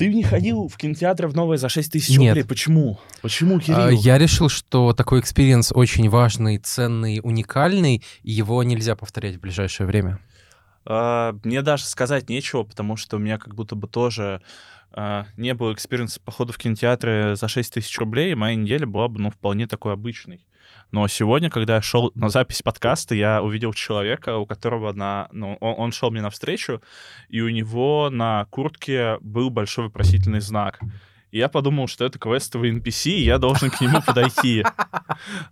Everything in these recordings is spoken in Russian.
Ты не ходил в кинотеатр в новое за 6 тысяч Нет. рублей. Почему? Почему, А, Кирилл? Я решил, что такой experience очень важный, ценный, уникальный, и его нельзя повторять в ближайшее время. А, мне даже сказать нечего, потому что у меня как будто бы тоже а, не было experience а похода в кинотеатры за 6 тысяч рублей, и моя неделя была бы, ну, вполне такой обычной. Но сегодня, когда я шел на запись подкаста, я увидел человека, у которого на... Ну, он, он шел мне навстречу, и у него на куртке был большой вопросительный знак. И я подумал, что это квестовый NPC, и я должен к нему подойти.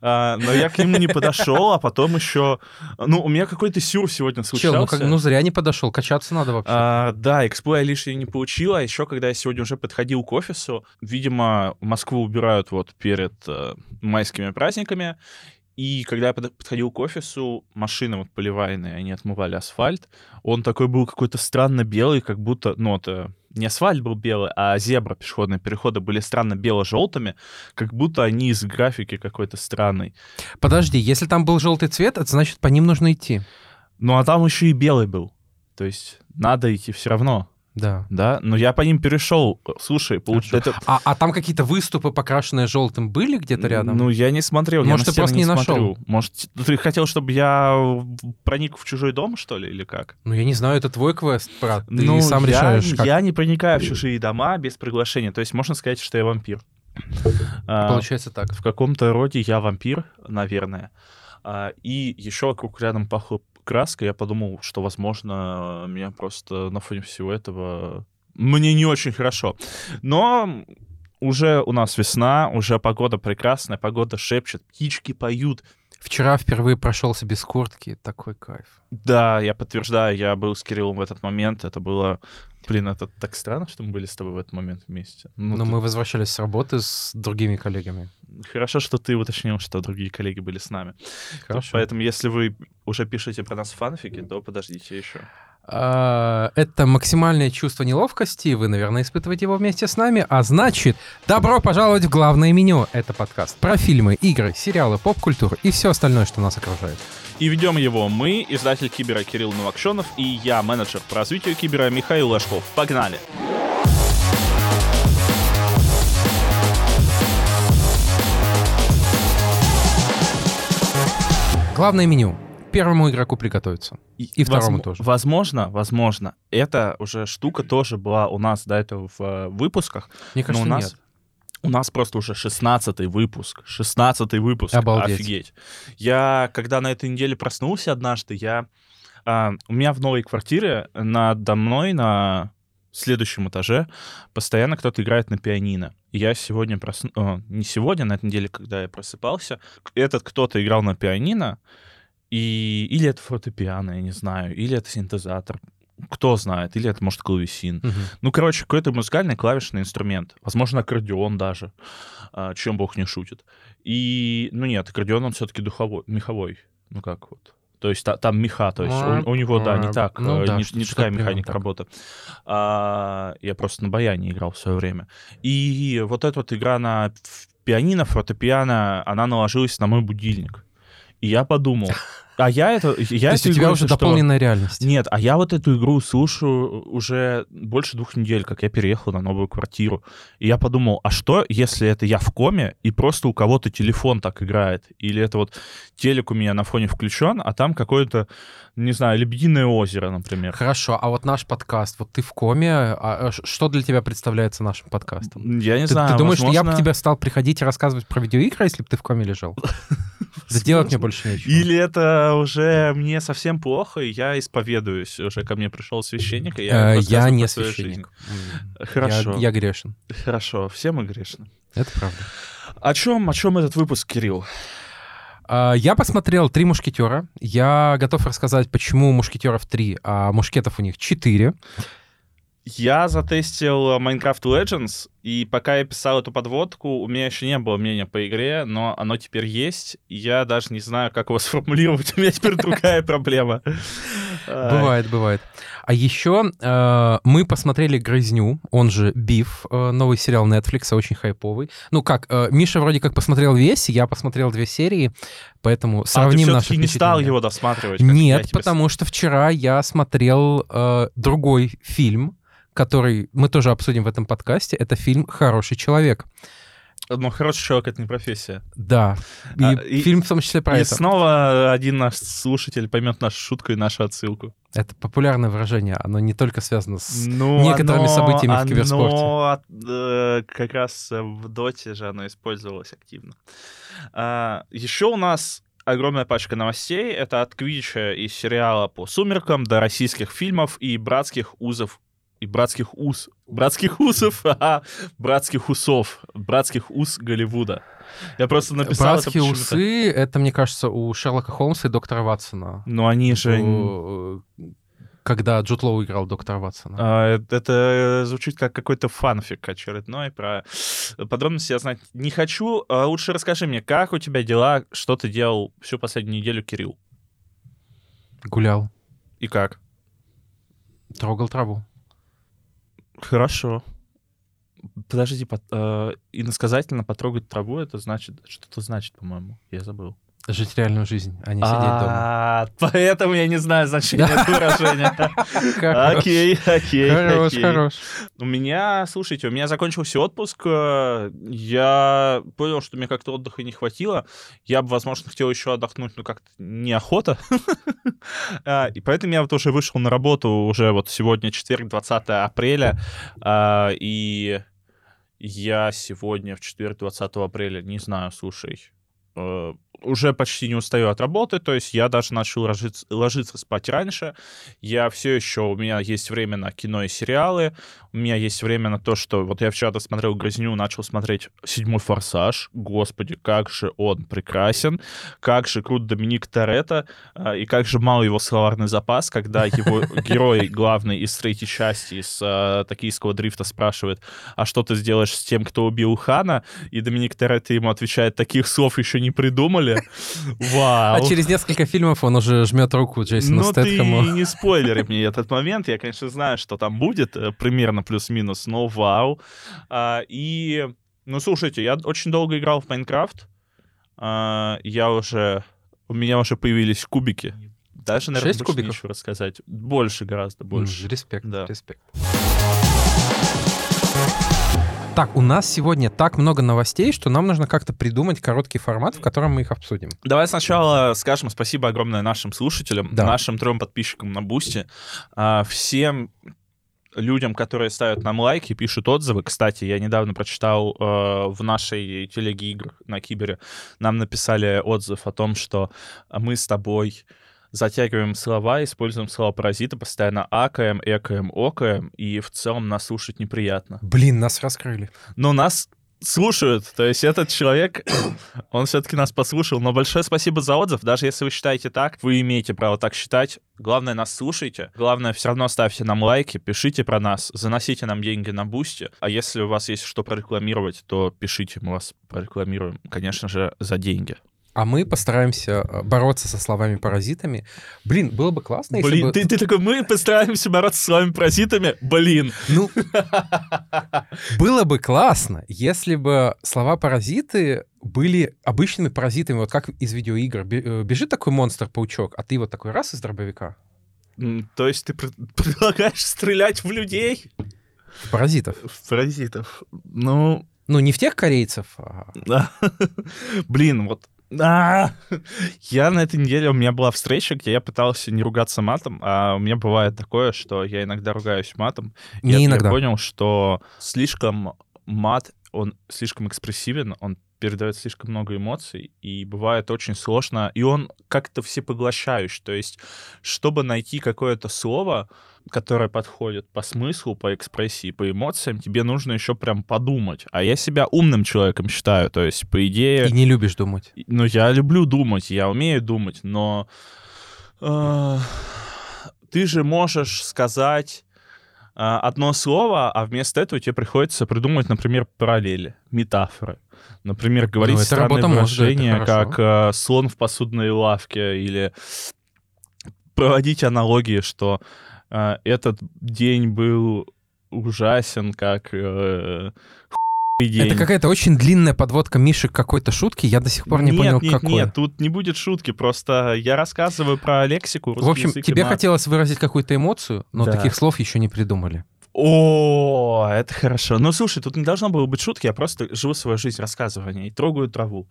А, Но я к нему не подошел, а потом еще... Ну, у меня какой-то сюр сегодня ну, как, ну зря не подошел, качаться надо вообще. А, да, экспо я лишнее не получил, а еще когда я сегодня уже подходил к офису, видимо, Москву убирают вот перед э, майскими праздниками, и когда я под- подходил к офису, машины вот поливайные, они отмывали асфальт, он такой был какой-то странно белый, как будто, ну, это не асфальт был белый, а зебра пешеходные переходы были странно бело-желтыми, как будто они из графики какой-то странной. Подожди, если там был желтый цвет, это значит, по ним нужно идти. Ну, а там еще и белый был. То есть надо идти все равно. Да. Да, но я по ним перешел. Слушай, получ- это... А, а там какие-то выступы, покрашенные желтым, были где-то рядом? Ну, я не смотрел. я Может, на ты просто стены не нашел? смотрю. Может, ты хотел, чтобы я проник в чужой дом, что ли, или как? Ну, я не знаю, это твой квест, брат. Ты ну, сам я, решаешь, как. Я не проникаю в чужие дома без приглашения. То есть можно сказать, что я вампир. А, Получается так. в каком-то роде я вампир, наверное. А, и еще вокруг рядом пахло краской. Я подумал, что, возможно, меня просто на фоне всего этого... Мне не очень хорошо. Но уже у нас весна, уже погода прекрасная, погода шепчет, птички поют. Вчера впервые прошелся без куртки, такой кайф. Да, я подтверждаю, я был с Кириллом в этот момент. Это было... Блин, это так странно, что мы были с тобой в этот момент вместе. Ну, Но ты- мы возвращались с работы с другими коллегами. Хорошо, что ты уточнил, что другие коллеги были с нами. Хорошо. Поэтому, если вы уже пишете про нас фанфики, то подождите еще. А, Это максимальное чувство неловкости, вы, наверное, испытываете его вместе с нами, а значит, добро пожаловать в главное меню. Это подкаст про фильмы, игры, сериалы, поп-культуру и все остальное, что нас окружает. И ведем его мы, издатель Кибера Кирилл Новокшенов, и я, менеджер по развитию Кибера Михаил Ложков. Погнали! Главное меню. Первому игроку приготовиться. И второму возм- тоже. Возможно, возможно, эта уже штука тоже была у нас до этого в э, выпусках. Мне Но кажется, у нас, нет. у нас просто уже 16 выпуск. 16 выпуск. Обалдеть. Офигеть. Я, когда на этой неделе проснулся однажды, я... а, у меня в новой квартире надо мной на следующем этаже постоянно кто-то играет на пианино. И я сегодня проснулся... Не сегодня, на этой неделе, когда я просыпался, этот кто-то играл на пианино, и... или это фортепиано, я не знаю, или это синтезатор. Кто знает, или это, может, клавесин. Мгм. Ну, короче, какой-то музыкальный клавишный инструмент. Возможно, аккордеон даже, а, чем бог не шутит. И, ну нет, аккордеон, он все-таки духовой, меховой. Ну как вот. То есть та- там меха, то есть у, у него, да, не так, Ну э, да, не, не такая механика так. работы. А, я просто на баяне играл в свое время. И вот эта вот игра на пианино, фортепиано, она наложилась на мой будильник. И я подумал, а я это... Я То есть у тебя игру, уже что- дополненная реальность. нет, а я вот эту игру слушаю уже больше двух недель, как я переехал на новую квартиру. И я подумал, а что, если это я в коме, и просто у кого-то телефон так играет? Или это вот телек у меня на фоне включен, а там какое-то, не знаю, Лебединое озеро, например. Хорошо, а вот наш подкаст, вот ты в коме, а, а что для тебя представляется нашим подкастом? Я не Ты, знаю, ты думаешь, что я бы возможно- тебе стал приходить и рассказывать про видеоигры, если бы ты в коме лежал? Да делать мне больше нечего. Или это уже мне совсем плохо, и я исповедуюсь. Уже ко мне пришел священник, и я, Э, Я не священник. Хорошо. Я грешен. Хорошо, все мы грешны. Это правда. О чем, о чем этот выпуск, Кирилл? А, Я посмотрел «Три мушкетера». Я готов рассказать, почему мушкетеров три, а мушкетов у них четыре. Я затестил Minecraft Legends, и пока я писал эту подводку, у меня еще не было мнения по игре, но оно теперь есть. Я даже не знаю, как его сформулировать. У меня теперь другая проблема. А, Бывает, бывает. А еще э, мы посмотрели «Грызню», он же «Биф», э, новый сериал Netflix, очень хайповый. Ну как, э, Миша вроде как посмотрел весь, я посмотрел две серии, поэтому А сравним наши все-таки не стал его досматривать? Нет, потому что вчера я смотрел э, другой фильм, который мы тоже обсудим в этом подкасте, это фильм «Хороший человек». Но хороший человек — это не профессия. Да. И, А, и- фильм в том числе про и это. снова один наш слушатель поймет нашу шутку и нашу отсылку. Это популярное выражение, оно не только связано с... Ну, некоторыми оно- событиями в киберспорте. оно э, как раз в доте же оно использовалось активно. А, еще у нас огромная пачка новостей. Это от Квича и сериала по «Сумеркам» до российских фильмов и братских узов и братских уз. Братских усов, ага, братских усов, братских уз Голливуда. Я просто написал это Братские почему-то. усы, это, мне кажется, у Шерлока Холмса и доктора Ватсона. Но они же... О, Когда Джуд Лоу играл доктора Ватсона. А, это- Это звучит как какой-то фанфик очередной про подробности я знать не хочу. А Лучше расскажи мне, как у тебя дела, что ты делал всю последнюю неделю, Кирилл? Гулял, И как? трогал траву. Хорошо. Подождите, под- э, иносказательно потрогать траву, это значит, что-то значит, по-моему. Я забыл. Жить реальную жизнь, а не сидеть дома. А, Поэтому я не знаю значение этого выражения. Окей, окей, Хорош, хорош. У меня, слушайте, у меня закончился отпуск. э, Я понял, что мне как-то отдыха не хватило. Я бы, возможно, хотел еще отдохнуть, но как-то неохота. А, И поэтому я вот уже вышел на работу уже вот сегодня, четверг, 20 апреля. а, И я сегодня в четверг, 20 апреля, не знаю, слушай, э, уже почти не устаю от работы, то есть я даже начал ложиться, ложиться спать раньше. Я все еще, у меня есть время на кино и сериалы, у меня есть время на то, что вот я вчера досмотрел «Грызню», начал смотреть «Седьмой форсаж». Господи, как же он прекрасен, как же крут Доминик Торетто, а, и как же мал его словарный запас, когда его герой главный из третьей части, из а, «Токийского дрифта» спрашивает, а что ты сделаешь с тем, кто убил Хана? И Доминик Торетто ему отвечает, таких слов еще не придумали. Вау. А через несколько фильмов он уже жмет руку Джейсону Ну, ты не спойлери мне этот момент. Я, конечно, знаю, что там будет, э, примерно плюс-минус, но вау. А, и, ну, слушайте, я очень долго играл в Майнкрафт. А, я уже... У меня уже появились кубики. Даже, наверное, Шесть кубиков? нечего рассказать. Больше гораздо, больше. Респект, Да. респект. Так, у нас сегодня так много новостей, что нам нужно как-то придумать короткий формат, в котором мы их обсудим. Давай сначала скажем спасибо огромное нашим слушателям, Да. нашим трем подписчикам на Бусти, а, всем людям, которые ставят нам лайки, пишут отзывы. Кстати, я недавно прочитал э, в нашей телеге игр на Кибере, нам написали отзыв о том, что мы с тобой затягиваем слова, используем слова паразита, постоянно акаем, экаем, окаем, и в целом нас слушать неприятно. Блин, нас раскрыли. Но нас слушают. То есть этот человек, он все-таки нас послушал. Но большое спасибо за отзыв. Даже если вы считаете так, вы имеете право так считать. Главное, нас слушайте. Главное, все равно ставьте нам лайки, пишите про нас, заносите нам деньги на бусти. А если у вас есть что прорекламировать, то пишите, мы вас прорекламируем, конечно же, за деньги. А мы постараемся э, бороться со словами-паразитами. Блин, было бы классно, если Блин, бы... ты, ты такой, мы постараемся бороться с вами паразитами. Блин. Ну, было бы классно, если бы слова-паразиты были обычными паразитами, вот как из видеоигр. Э, Бежит такой монстр-паучок, а ты вот такой раз из дробовика. То есть ты пред- предлагаешь стрелять в людей? В Паразитов. В паразитов. Ну, Ну, не в тех корейцев, а. Блин, вот. А! Я на этой неделе, у меня была встреча, где я пытался не ругаться матом, а у меня бывает такое, что я иногда ругаюсь матом. Не я- иногда. Я понял, что слишком мат, он слишком экспрессивен, он передает слишком много эмоций, и бывает очень сложно, и он как-то всепоглощающий. То есть, чтобы найти какое-то слово, которое подходит по смыслу, по экспрессии, по эмоциям, тебе нужно еще прям подумать. А я себя умным человеком считаю, то есть, по идее... и не любишь думать. Ну, я люблю думать, я умею думать, но э, ты же можешь сказать э, одно слово, а вместо этого тебе приходится придумать, например, параллели, метафоры. Например, говорить Ну, странные выражения, хорошо. как э, слон в посудной лавке, или проводить аналогии, что этот день был ужасен, как э, день. Это какая-то очень длинная подводка Миши к какой-то шутки, я до сих пор не нет, понял, нет, какой. Нет, тут не будет шутки, просто я рассказываю про лексику. В общем, и тебе мат. хотелось выразить какую-то эмоцию, но Да. таких слов еще не придумали. О, это хорошо. Ну, слушай, тут не должно было быть шутки, я просто живу свою жизнь, рассказываю о ней, трогаю траву.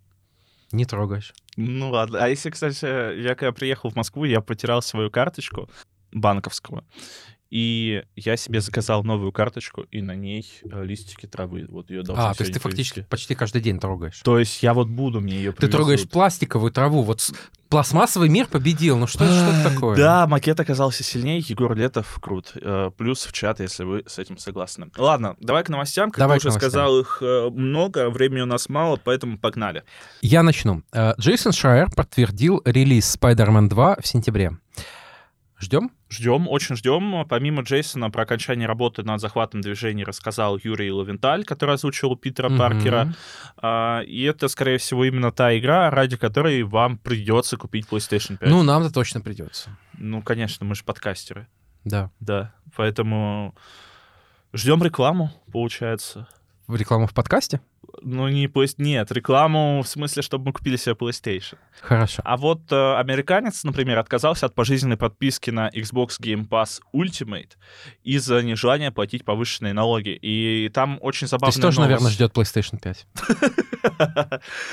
Не трогаешь. Ну ладно. А если, кстати, я когда приехал в Москву, я потерял свою карточку банковскую, и я себе заказал новую карточку, и на ней э, листики травы. Вот ее А, то есть ты фактически привезти. почти каждый день трогаешь. То есть я вот буду, мне ее Ты трогаешь пластиковую траву. Вот пластмассовый мир победил. Ну что, что это такое? Да, макет оказался сильнее. Егор Летов крут. Э, Плюс в чат, если вы с этим согласны. Ладно, давай к новостям. Как Давай ты к уже новостям. сказал, их э, много, времени у нас мало, поэтому погнали. Я начну. Джейсон Шрайер подтвердил релиз Spider-Man 2 в сентябре. Ждем? Ждем, очень ждем. Помимо Джейсона, про окончание работы над захватом движений рассказал Юрий Лавенталь, который озвучил Питера Мгм. Паркера. А, И это, скорее всего, именно та игра, ради которой вам придется купить PlayStation 5. Ну, нам-то точно придется. Ну, конечно, мы же подкастеры. Да. Да, поэтому ждем рекламу, получается. Рекламу в подкасте? Ну, не Play- Нет, рекламу в смысле, чтобы мы купили себе PlayStation. Хорошо. А вот э, американец, например, отказался от пожизненной подписки на Xbox Game Pass Ultimate из-за нежелания платить повышенные налоги. И там очень То забавная есть тоже, новость. наверное, ждет PlayStation 5.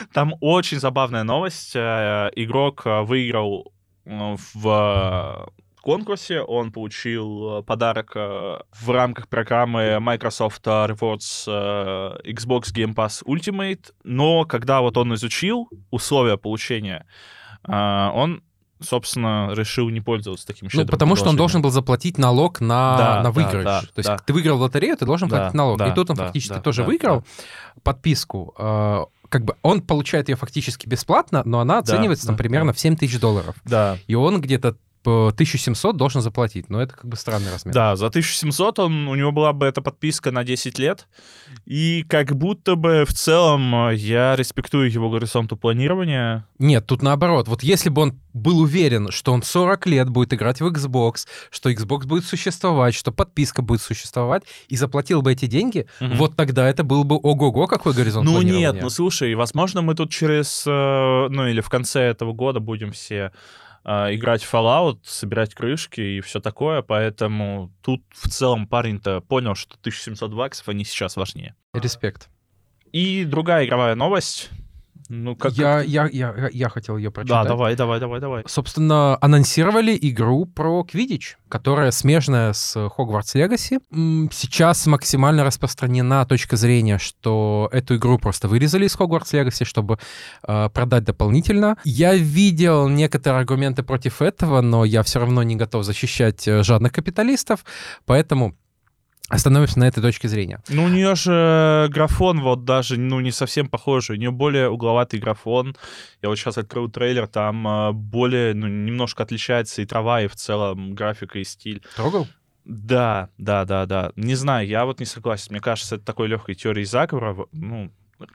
Там очень забавная новость. Э, Игрок э, выиграл э, в конкурсе, он получил э, подарок э, в рамках программы Microsoft Rewards э, Xbox Game Pass Ultimate, но когда вот он изучил условия получения, он, собственно, решил не пользоваться таким Ну, щедрым потому что он должен был заплатить налог на, Да, на да, выигрыш. да, То есть да. ты выиграл в лотерею, ты должен Да, платить налог. да, И тут он да, фактически да, тоже да, выиграл подписку. э, Как бы он получает ее фактически бесплатно, но она оценивается там да, примерно да. в 7 тысяч долларов. Да, И он где-то 1700 должен заплатить. Но это как бы странный размер. Да, за 1700 он, у него была бы эта подписка на 10 лет. И как будто бы в целом э, я респектую его горизонту планирования. Нет, тут наоборот. Вот если бы он был уверен, что он 40 лет будет играть в Xbox, что Xbox будет существовать, что подписка будет существовать, и заплатил бы эти деньги, Мгм. вот тогда это был бы ого-го, какой горизонт Ну нет, ну слушай, возможно, мы тут через, э, ну или в конце этого года будем все играть в Fallout, собирать крышки и все такое, поэтому тут в целом парень-то понял, что 1700 баксов, они сейчас важнее. Респект. И другая игровая новость. Ну, как... Я, я, я, я хотел ее Да, прочитать. давай, давай, давай, давай. Собственно, анонсировали игру про Квидич, которая смежная с Hogwarts Legacy. М, Сейчас максимально распространена точка зрения, что эту игру просто вырезали из Hogwarts Legacy, чтобы э, продать дополнительно. Я видел некоторые аргументы против этого, но я все равно не готов защищать э, жадных капиталистов, поэтому остановимся на этой точке зрения. Ну, у нее же графон вот даже, ну, не совсем похожий. У нее более угловатый графон. Я вот сейчас открыл трейлер, там э, более, ну, немножко отличается и трава, и в целом графика, и стиль. Трогал? Да, да, да, да. Не знаю, я вот не согласен. Мне кажется, это такой легкой теорией заговора. Ну,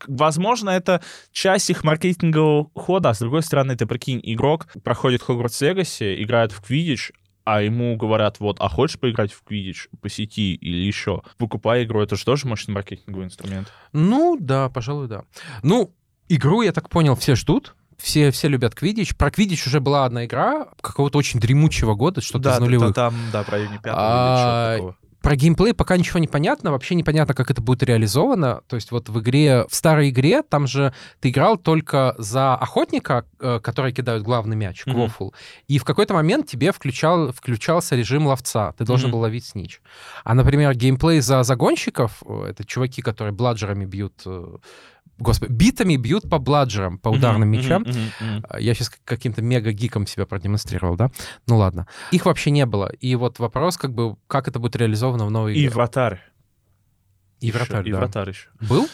возможно, это часть их маркетингового хода, а с другой стороны, ты прикинь, игрок проходит Hogwarts Legacy, играет в Quidditch, а ему говорят, вот, а хочешь поиграть в Quidditch по сети или еще? Выкупай игру, это же тоже мощный маркетинговый инструмент. Ну, да, пожалуй, да. Ну, игру, я так понял, все ждут. Все, все любят Квидич. Про Квидич уже была одна игра какого-то очень дремучего года, что-то из нулевых. там, да, в районе пятого А, или. Про геймплей пока ничего не понятно. Вообще непонятно, как это будет реализовано. То есть вот в игре, в старой игре, там же ты играл только за охотника, э, который кидает главный мяч. Квофл. И в какой-то момент тебе включал, включался режим ловца. Ты должен Мгм. был ловить снич. А, например, геймплей за загонщиков, э, это чуваки, которые бладжерами бьют... э, Господи, битами бьют по бладжерам, по ударным Мгм, мечам. мгм. Я сейчас каким-то мега-гиком себя продемонстрировал, да? Ну ладно. Их вообще не было. И вот вопрос, как бы, как это будет реализовано в новой И игре. вратарь. И вратарь, И да. вратарь еще. Был?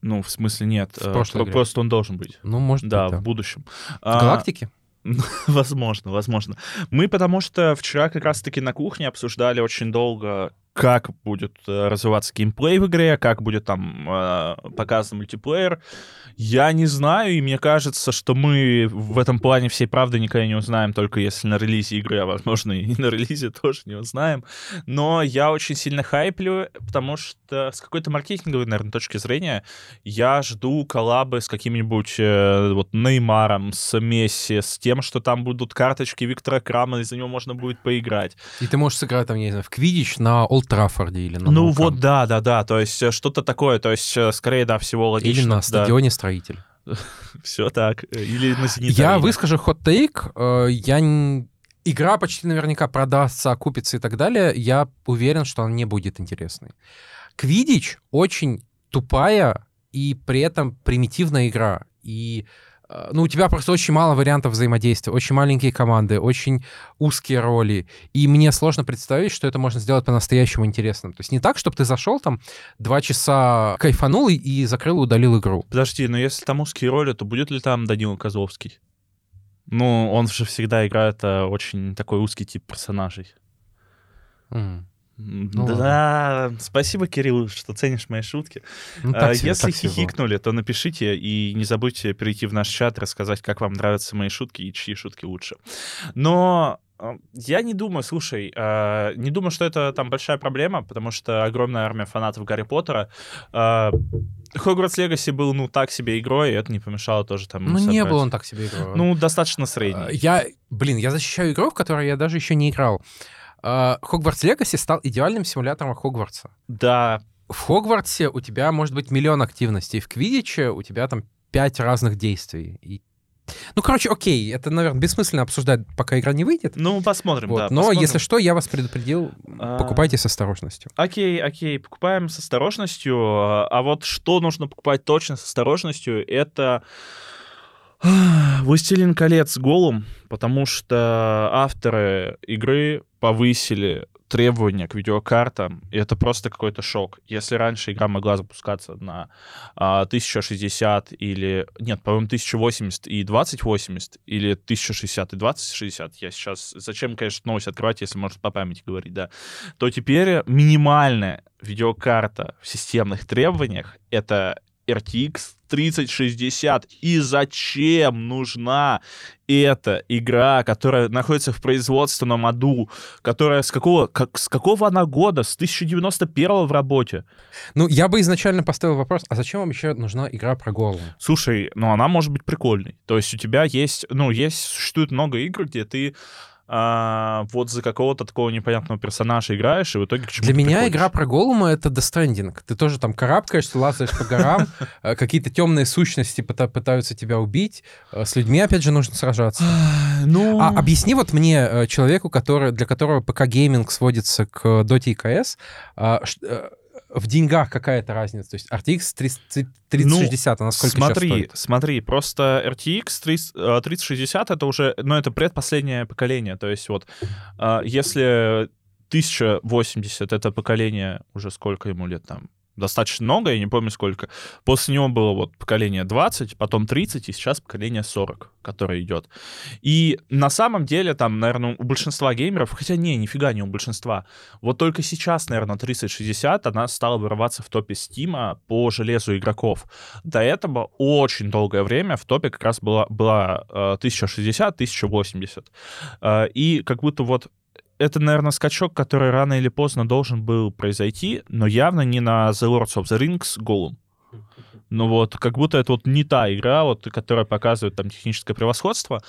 Ну, в смысле, нет. В э, прошлой про- игре. Просто он должен быть. Ну, может Да, быть, да. в будущем. В А, Галактике? Возможно, возможно. Мы потому что вчера как раз-таки на кухне обсуждали очень долго, как будет э, развиваться геймплей в игре, как будет там э, показан мультиплеер. Я не знаю, и мне кажется, что мы в этом плане всей правды никогда не узнаем, только если на релизе игры, а возможно и на релизе тоже не узнаем. Но я очень сильно хайплю, потому что с какой-то маркетинговой, наверное, точки зрения я жду коллабы с каким-нибудь э, вот Неймаром, с Месси, с тем, что там будут карточки Виктора Крама, и за него можно будет поиграть. И ты можешь сыграть там, я не знаю, в Квидич на Old Олд Траффорде или на Ну Ну вот, да, да, да, то есть э, что-то такое, то есть э, скорее, да, всего логично. Или на да. стадионе Строитель. Все так. Э, Или на Я выскажу хот-тейк. Я Игра почти наверняка продастся, окупится и так далее. Я уверен, что она не будет интересной. Квидич очень тупая и при этом примитивная игра. И ну, у тебя просто очень мало вариантов взаимодействия, очень маленькие команды, очень узкие роли. И мне сложно представить, что это можно сделать по-настоящему интересным. То есть не так, чтобы ты зашел там, два часа кайфанул и, и закрыл и удалил игру. Подожди, но если там узкие роли, то будет ли там Данила Козловский? Ну, он же всегда играет э, очень такой узкий тип персонажей. М. Ну да, спасибо, Кирилл, что ценишь мои шутки. Ну, А, так себе, Если так хихикнули, то напишите и не забудьте перейти в наш чат, рассказать, как вам нравятся мои шутки и чьи шутки лучше. Но э, я не думаю, слушай, э, не думаю, что это там большая проблема, потому что огромная армия фанатов Гарри Поттера. Э, Хогвартс Легаси был, ну, так себе игрой, и это не помешало тоже там... Ну, не был он так себе игрой. Ну, достаточно А, средний. Я, блин, я защищаю игру, в которой я даже еще не играл. А, Хогвартс Легаси стал идеальным симулятором Хогвартса. Да, В Хогвартсе у тебя может быть миллион активностей, в Квидиче у тебя там пять разных действий. И- Ну, короче, окей, это, наверное, бессмысленно обсуждать, пока игра не выйдет. ну, посмотрим, Вот, да. Но, посмотрим. если что, я вас предупредил, А. покупайте с осторожностью. Окей, окей, покупаем с осторожностью. А вот что нужно покупать точно с осторожностью, это «Властелин колец» Голум, потому что авторы игры повысили требования к видеокартам, и это просто какой-то шок. Если раньше игра могла запускаться на а, 1060 или... Нет, по-моему, 1080 и 2080, или 1060 и 2060, я сейчас... Зачем, конечно, новость открывать, если можно по памяти говорить, да, то теперь минимальная видеокарта в системных требованиях — это RTX 3060. И зачем нужна эта игра, которая находится в производственном аду, которая с какого, как, с какого она года? С 1091 в работе. Ну, я бы изначально поставил вопрос, а зачем вам еще нужна игра про голову? Слушай, ну она может быть прикольной. То есть у тебя есть, ну, есть, существует много игр, где ты а, вот за какого-то такого непонятного персонажа играешь, и в итоге к чему Для меня игра про Голума — это Stranding. Ты тоже там карабкаешься, лазаешь по горам, э, какие-то темные сущности пыта- пытаются тебя убить, э, с людьми, опять же, нужно сражаться. Ну, А объясни вот мне, э, человеку, который, для которого ПК-гейминг сводится к Dota и CS, а, в деньгах какая-то разница? То есть RTX 30 3060, она сколько сейчас смотри, стоит? смотри, просто RTX 30, э, 3060 это уже, ну, это предпоследнее поколение. То есть вот, э, если 1080 это поколение, уже сколько ему лет там? Достаточно много, я не помню сколько. После него было вот поколение 20, потом 30, и сейчас поколение 40, которое идет. И на самом деле там, наверное, у большинства геймеров, хотя не, нифига не у большинства, вот только сейчас, наверное, 3060, она стала вырываться в топе Стима по железу игроков. До этого очень долгое время в топе как раз была, была э, 1060, 1080. Э, и как будто вот это, наверное, скачок, который рано или поздно должен был произойти, но явно не на The Lords of the Rings Голум. Ну вот, как будто это вот не та игра, вот, которая показывает там техническое превосходство.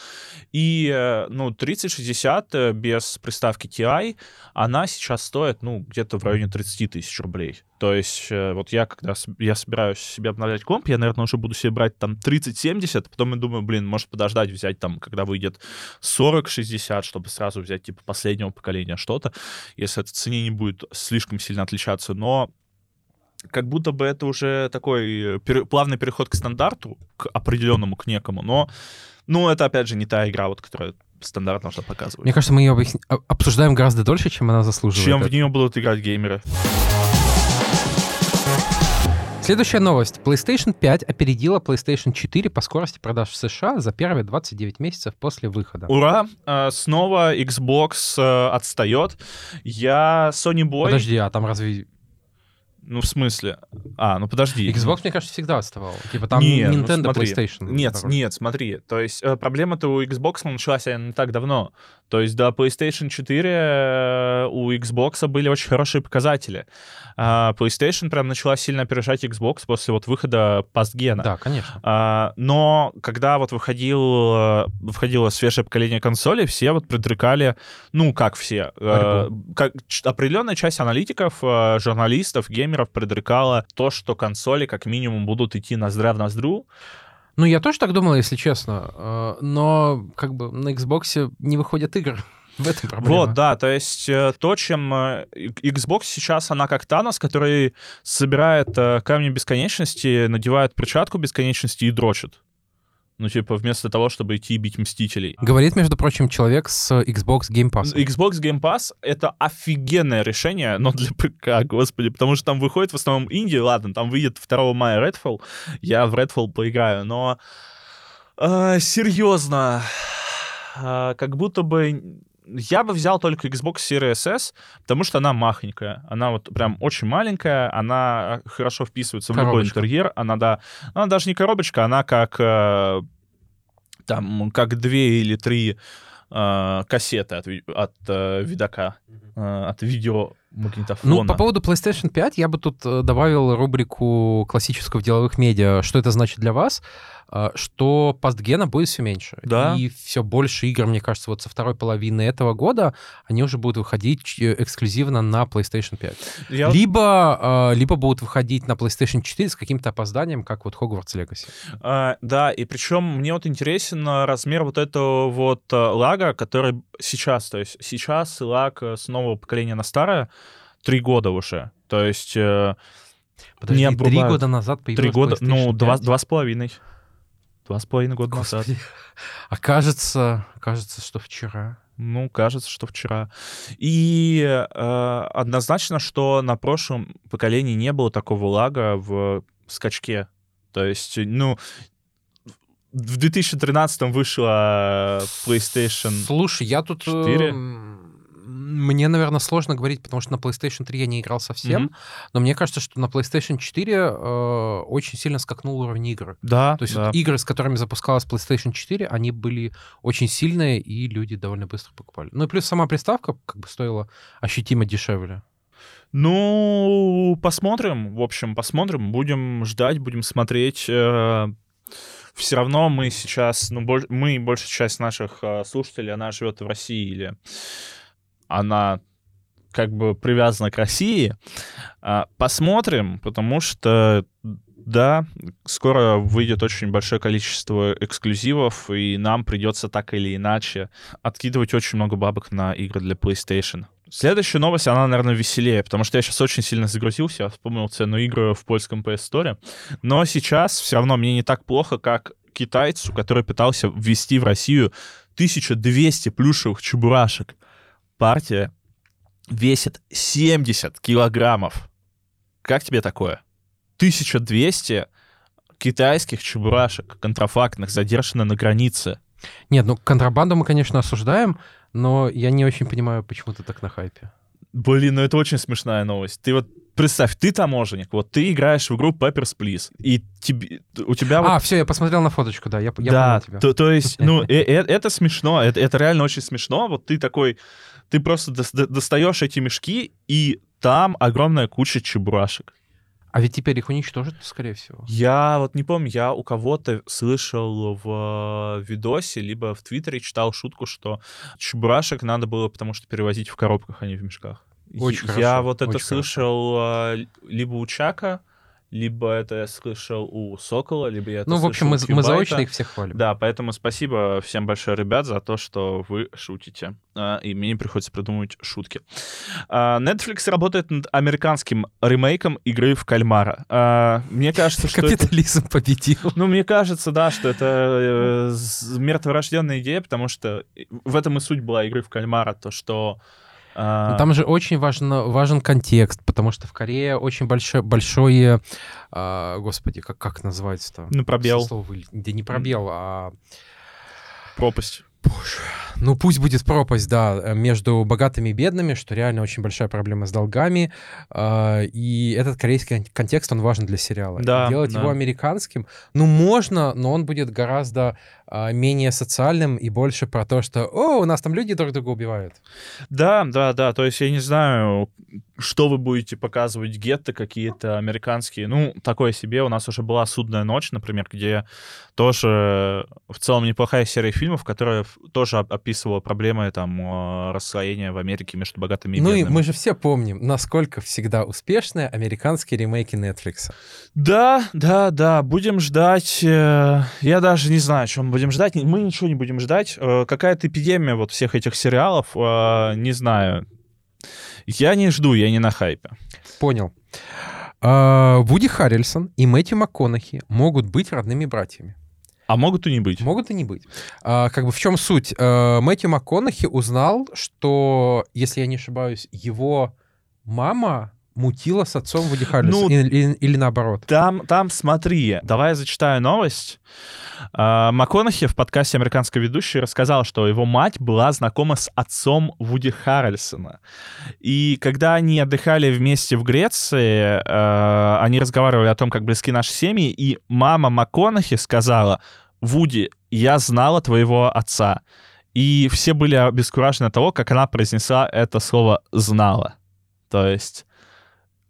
И, э, ну, 3060 э, без приставки TI, она сейчас стоит, ну, где-то в районе 30 тысяч рублей. То есть, э, вот я, когда я собираюсь себе обновлять комп, я, наверное, уже буду себе брать там 3070, потом я думаю, блин, может подождать, взять там, когда выйдет 4060, чтобы сразу взять, типа, последнего поколения что-то, если это цене не будет слишком сильно отличаться. Но как будто бы это уже такой э, пере- плавный переход к стандарту, к определенному, к некому, но, ну, это, опять же, не та игра, вот, которая стандарт нужно показывать. Мне кажется, мы ее а- обсуждаем гораздо дольше, чем она заслуживает. Чем в нее будут играть геймеры. Следующая новость. PlayStation 5 опередила PlayStation 4 по скорости продаж в США за первые 29 месяцев после выхода. Ура! Э, Снова Xbox э, отстает. Я Sony Boy. Подожди, а там разве... Ну, в смысле? А, ну подожди. Xbox, мне кажется, всегда отставал. Типа там Нет, ну Nintendo, смотри. PlayStation. Нет, нет, смотри. То есть э, проблема-то у Xbox началась не так давно. То есть до PlayStation 4 э, у Xbox были очень хорошие показатели. А PlayStation прям начала сильно опережать Xbox после вот выхода пастгена. Да, конечно. А, но когда вот выходил, э, выходило свежее поколение консолей, все вот предрекали, ну, как все, э, как, определенная часть аналитиков, журналистов, геймеров предрекала то, что консоли как минимум будут идти ноздря в ноздрю, Ну, я тоже так думал, если честно. Э, Но как бы на Xbox не выходят игры. В этом проблема. Вот, да, то есть э, то, чем э, Xbox сейчас, она как Танос, который собирает камни бесконечности, надевает перчатку бесконечности и дрочит. Ну, типа, вместо того, чтобы идти и бить Мстителей. Говорит, между прочим, человек с Xbox Game Pass. Xbox Game Pass — это офигенное решение, но для ПК, господи, потому что там выходит в основном инди, ладно, там выйдет 2 мая Redfall, я в Redfall поиграю, но э, серьезно, э, как будто бы я бы взял только Xbox Series S, потому что она махонькая. Она вот прям очень маленькая, она хорошо вписывается в любой Коробочка. интерьер. Она, да, она даже не коробочка, она как э, там, как две или три э, кассеты от, от э, видака, э, от видеомагнитофона. Ну, по поводу PlayStation 5 я бы тут э, добавил рубрику классическую в деловых медиа. Что это значит для вас? Э, Что постгена будет все меньше. Да. И все больше игр, мне кажется, вот со второй половины этого года они уже будут выходить ч- эксклюзивно на PlayStation 5. Я Либо, э, либо будут выходить на PlayStation 4 с каким-то опозданием, как вот Hogwarts Legacy. э, да, и причем мне вот интересен э, размер вот этого вот э, лага, который сейчас, то есть сейчас лаг э, с нового поколения на старое три года уже. То есть э, Подожди, три обрубают. года назад появилась три года, ну, два, 5. два с половиной. Два с половиной года назад. Господи. А кажется, кажется, что вчера. Ну, кажется, что вчера. И э, однозначно, что на прошлом поколении не было такого лага в скачке. То есть, ну, в 2013 вышла PlayStation. Слушай, я тут... 4. Мне, наверное, сложно говорить, потому что на PlayStation 3 я не играл совсем. Мгм. Но мне кажется, что на PlayStation 4 э, очень сильно скакнул уровень игр. Да, То есть да. вот игры, с которыми запускалась PlayStation 4, они были очень сильные, и люди довольно быстро покупали. Ну и плюс сама приставка как бы стоила ощутимо дешевле. Ну, посмотрим. В общем, посмотрим. Будем ждать, будем смотреть. Все равно мы сейчас, ну, боль- мы, большая часть наших э, слушателей, она живет в России или она как бы привязана к России. А, Посмотрим, потому что, да, скоро выйдет очень большое количество эксклюзивов, и нам придется так или иначе откидывать очень много бабок на игры для PlayStation. Следующая новость, она, наверное, веселее, потому что я сейчас очень сильно загрузился, я вспомнил цену игры в польском PS Store, но сейчас все равно мне не так плохо, как китайцу, который пытался ввести в Россию 1200 плюшевых чебурашек. Партия весит 70 килограммов. Как тебе такое? 1200 китайских чебурашек, контрафактных, задержаны на границе. Нет, ну контрабанду мы, конечно, осуждаем, но я не очень понимаю, почему ты так на хайпе. Блин, ну это очень смешная новость. Ты вот представь, ты таможенник, вот ты играешь в игру Papers, Please, и тебе, у тебя вот А, все, я посмотрел на фоточку, да, я, я да, понял тебя. То, то есть, ну, э- э- это смешно, это реально очень смешно. Вот ты такой, ты просто дос- до- достаешь эти мешки, и там огромная куча чебурашек. А ведь теперь их уничтожат, скорее всего. Я вот не помню, я у кого-то слышал в э, видосе, либо в Твиттере читал шутку, что чебурашек надо было потому что перевозить в коробках, а не в мешках. Очень Я хорошо, вот это очень слышал э, либо у Чака, либо это я слышал у Сокола, либо я это Ну, в общем, мы, мы заочно их всех хвалим. Да, поэтому спасибо всем большое, ребят, за то, что вы шутите. А, И мне не приходится придумывать шутки. А, Netflix работает над американским ремейком игры в кальмара. А, Мне кажется, что это... Капитализм победил. Ну, мне кажется, да, что это э, мертворожденная идея, потому что в этом и суть была игры в кальмара, то, что... а, Там же очень важно, важен контекст, потому что в Корее очень большое, большое а, господи, как, как называется-то? Ну, пробел. Да не пробел, а... пропасть. Боже. Ну, пусть будет пропасть, да, между богатыми и бедными, что реально очень большая проблема с долгами. э, И этот корейский кон- контекст, он важен для сериала. И Да, Делать да. его американским, ну, можно, но он будет гораздо а, менее социальным и больше про то, что, о, у нас там люди друг друга убивают. Да, да, да. То есть я не знаю, что вы будете показывать гетто какие-то американские. Ну, такое себе. У нас уже была «Судная ночь», например, где тоже в целом неплохая серия фильмов, которая тоже оп- описывала проблемы там э, расслоения в Америке между богатыми и ну, и бедными. мы же все помним, насколько всегда успешные американские ремейки Netflix. Да, да, да, будем ждать. э, Я даже не знаю, чем будем ждать. Мы ничего не будем ждать. Э, Какая-то эпидемия вот всех этих сериалов, э, не знаю. Я не жду, я не на хайпе. Понял. А, Вуди Харрельсон и Мэтью МакКонахи могут быть родными братьями. А могут и не быть. Могут и не быть. А, как бы в чем суть? А, Мэтью МакКонахи узнал, что, если я не ошибаюсь, его мама мутила с отцом Вуди Харрельсона. Ну, или, или- наоборот. Там, там, смотри, давай я зачитаю новость. А, МакКонахи в подкасте «Американской ведущей» рассказал, что его мать была знакома с отцом Вуди Харрельсона. И когда они отдыхали вместе в Греции, э, они разговаривали о том, как близки наши семьи, и мама МакКонахи сказала, «Вуди, я знала твоего отца». И все были обескуражены от того, как она произнесла это слово «знала». То есть,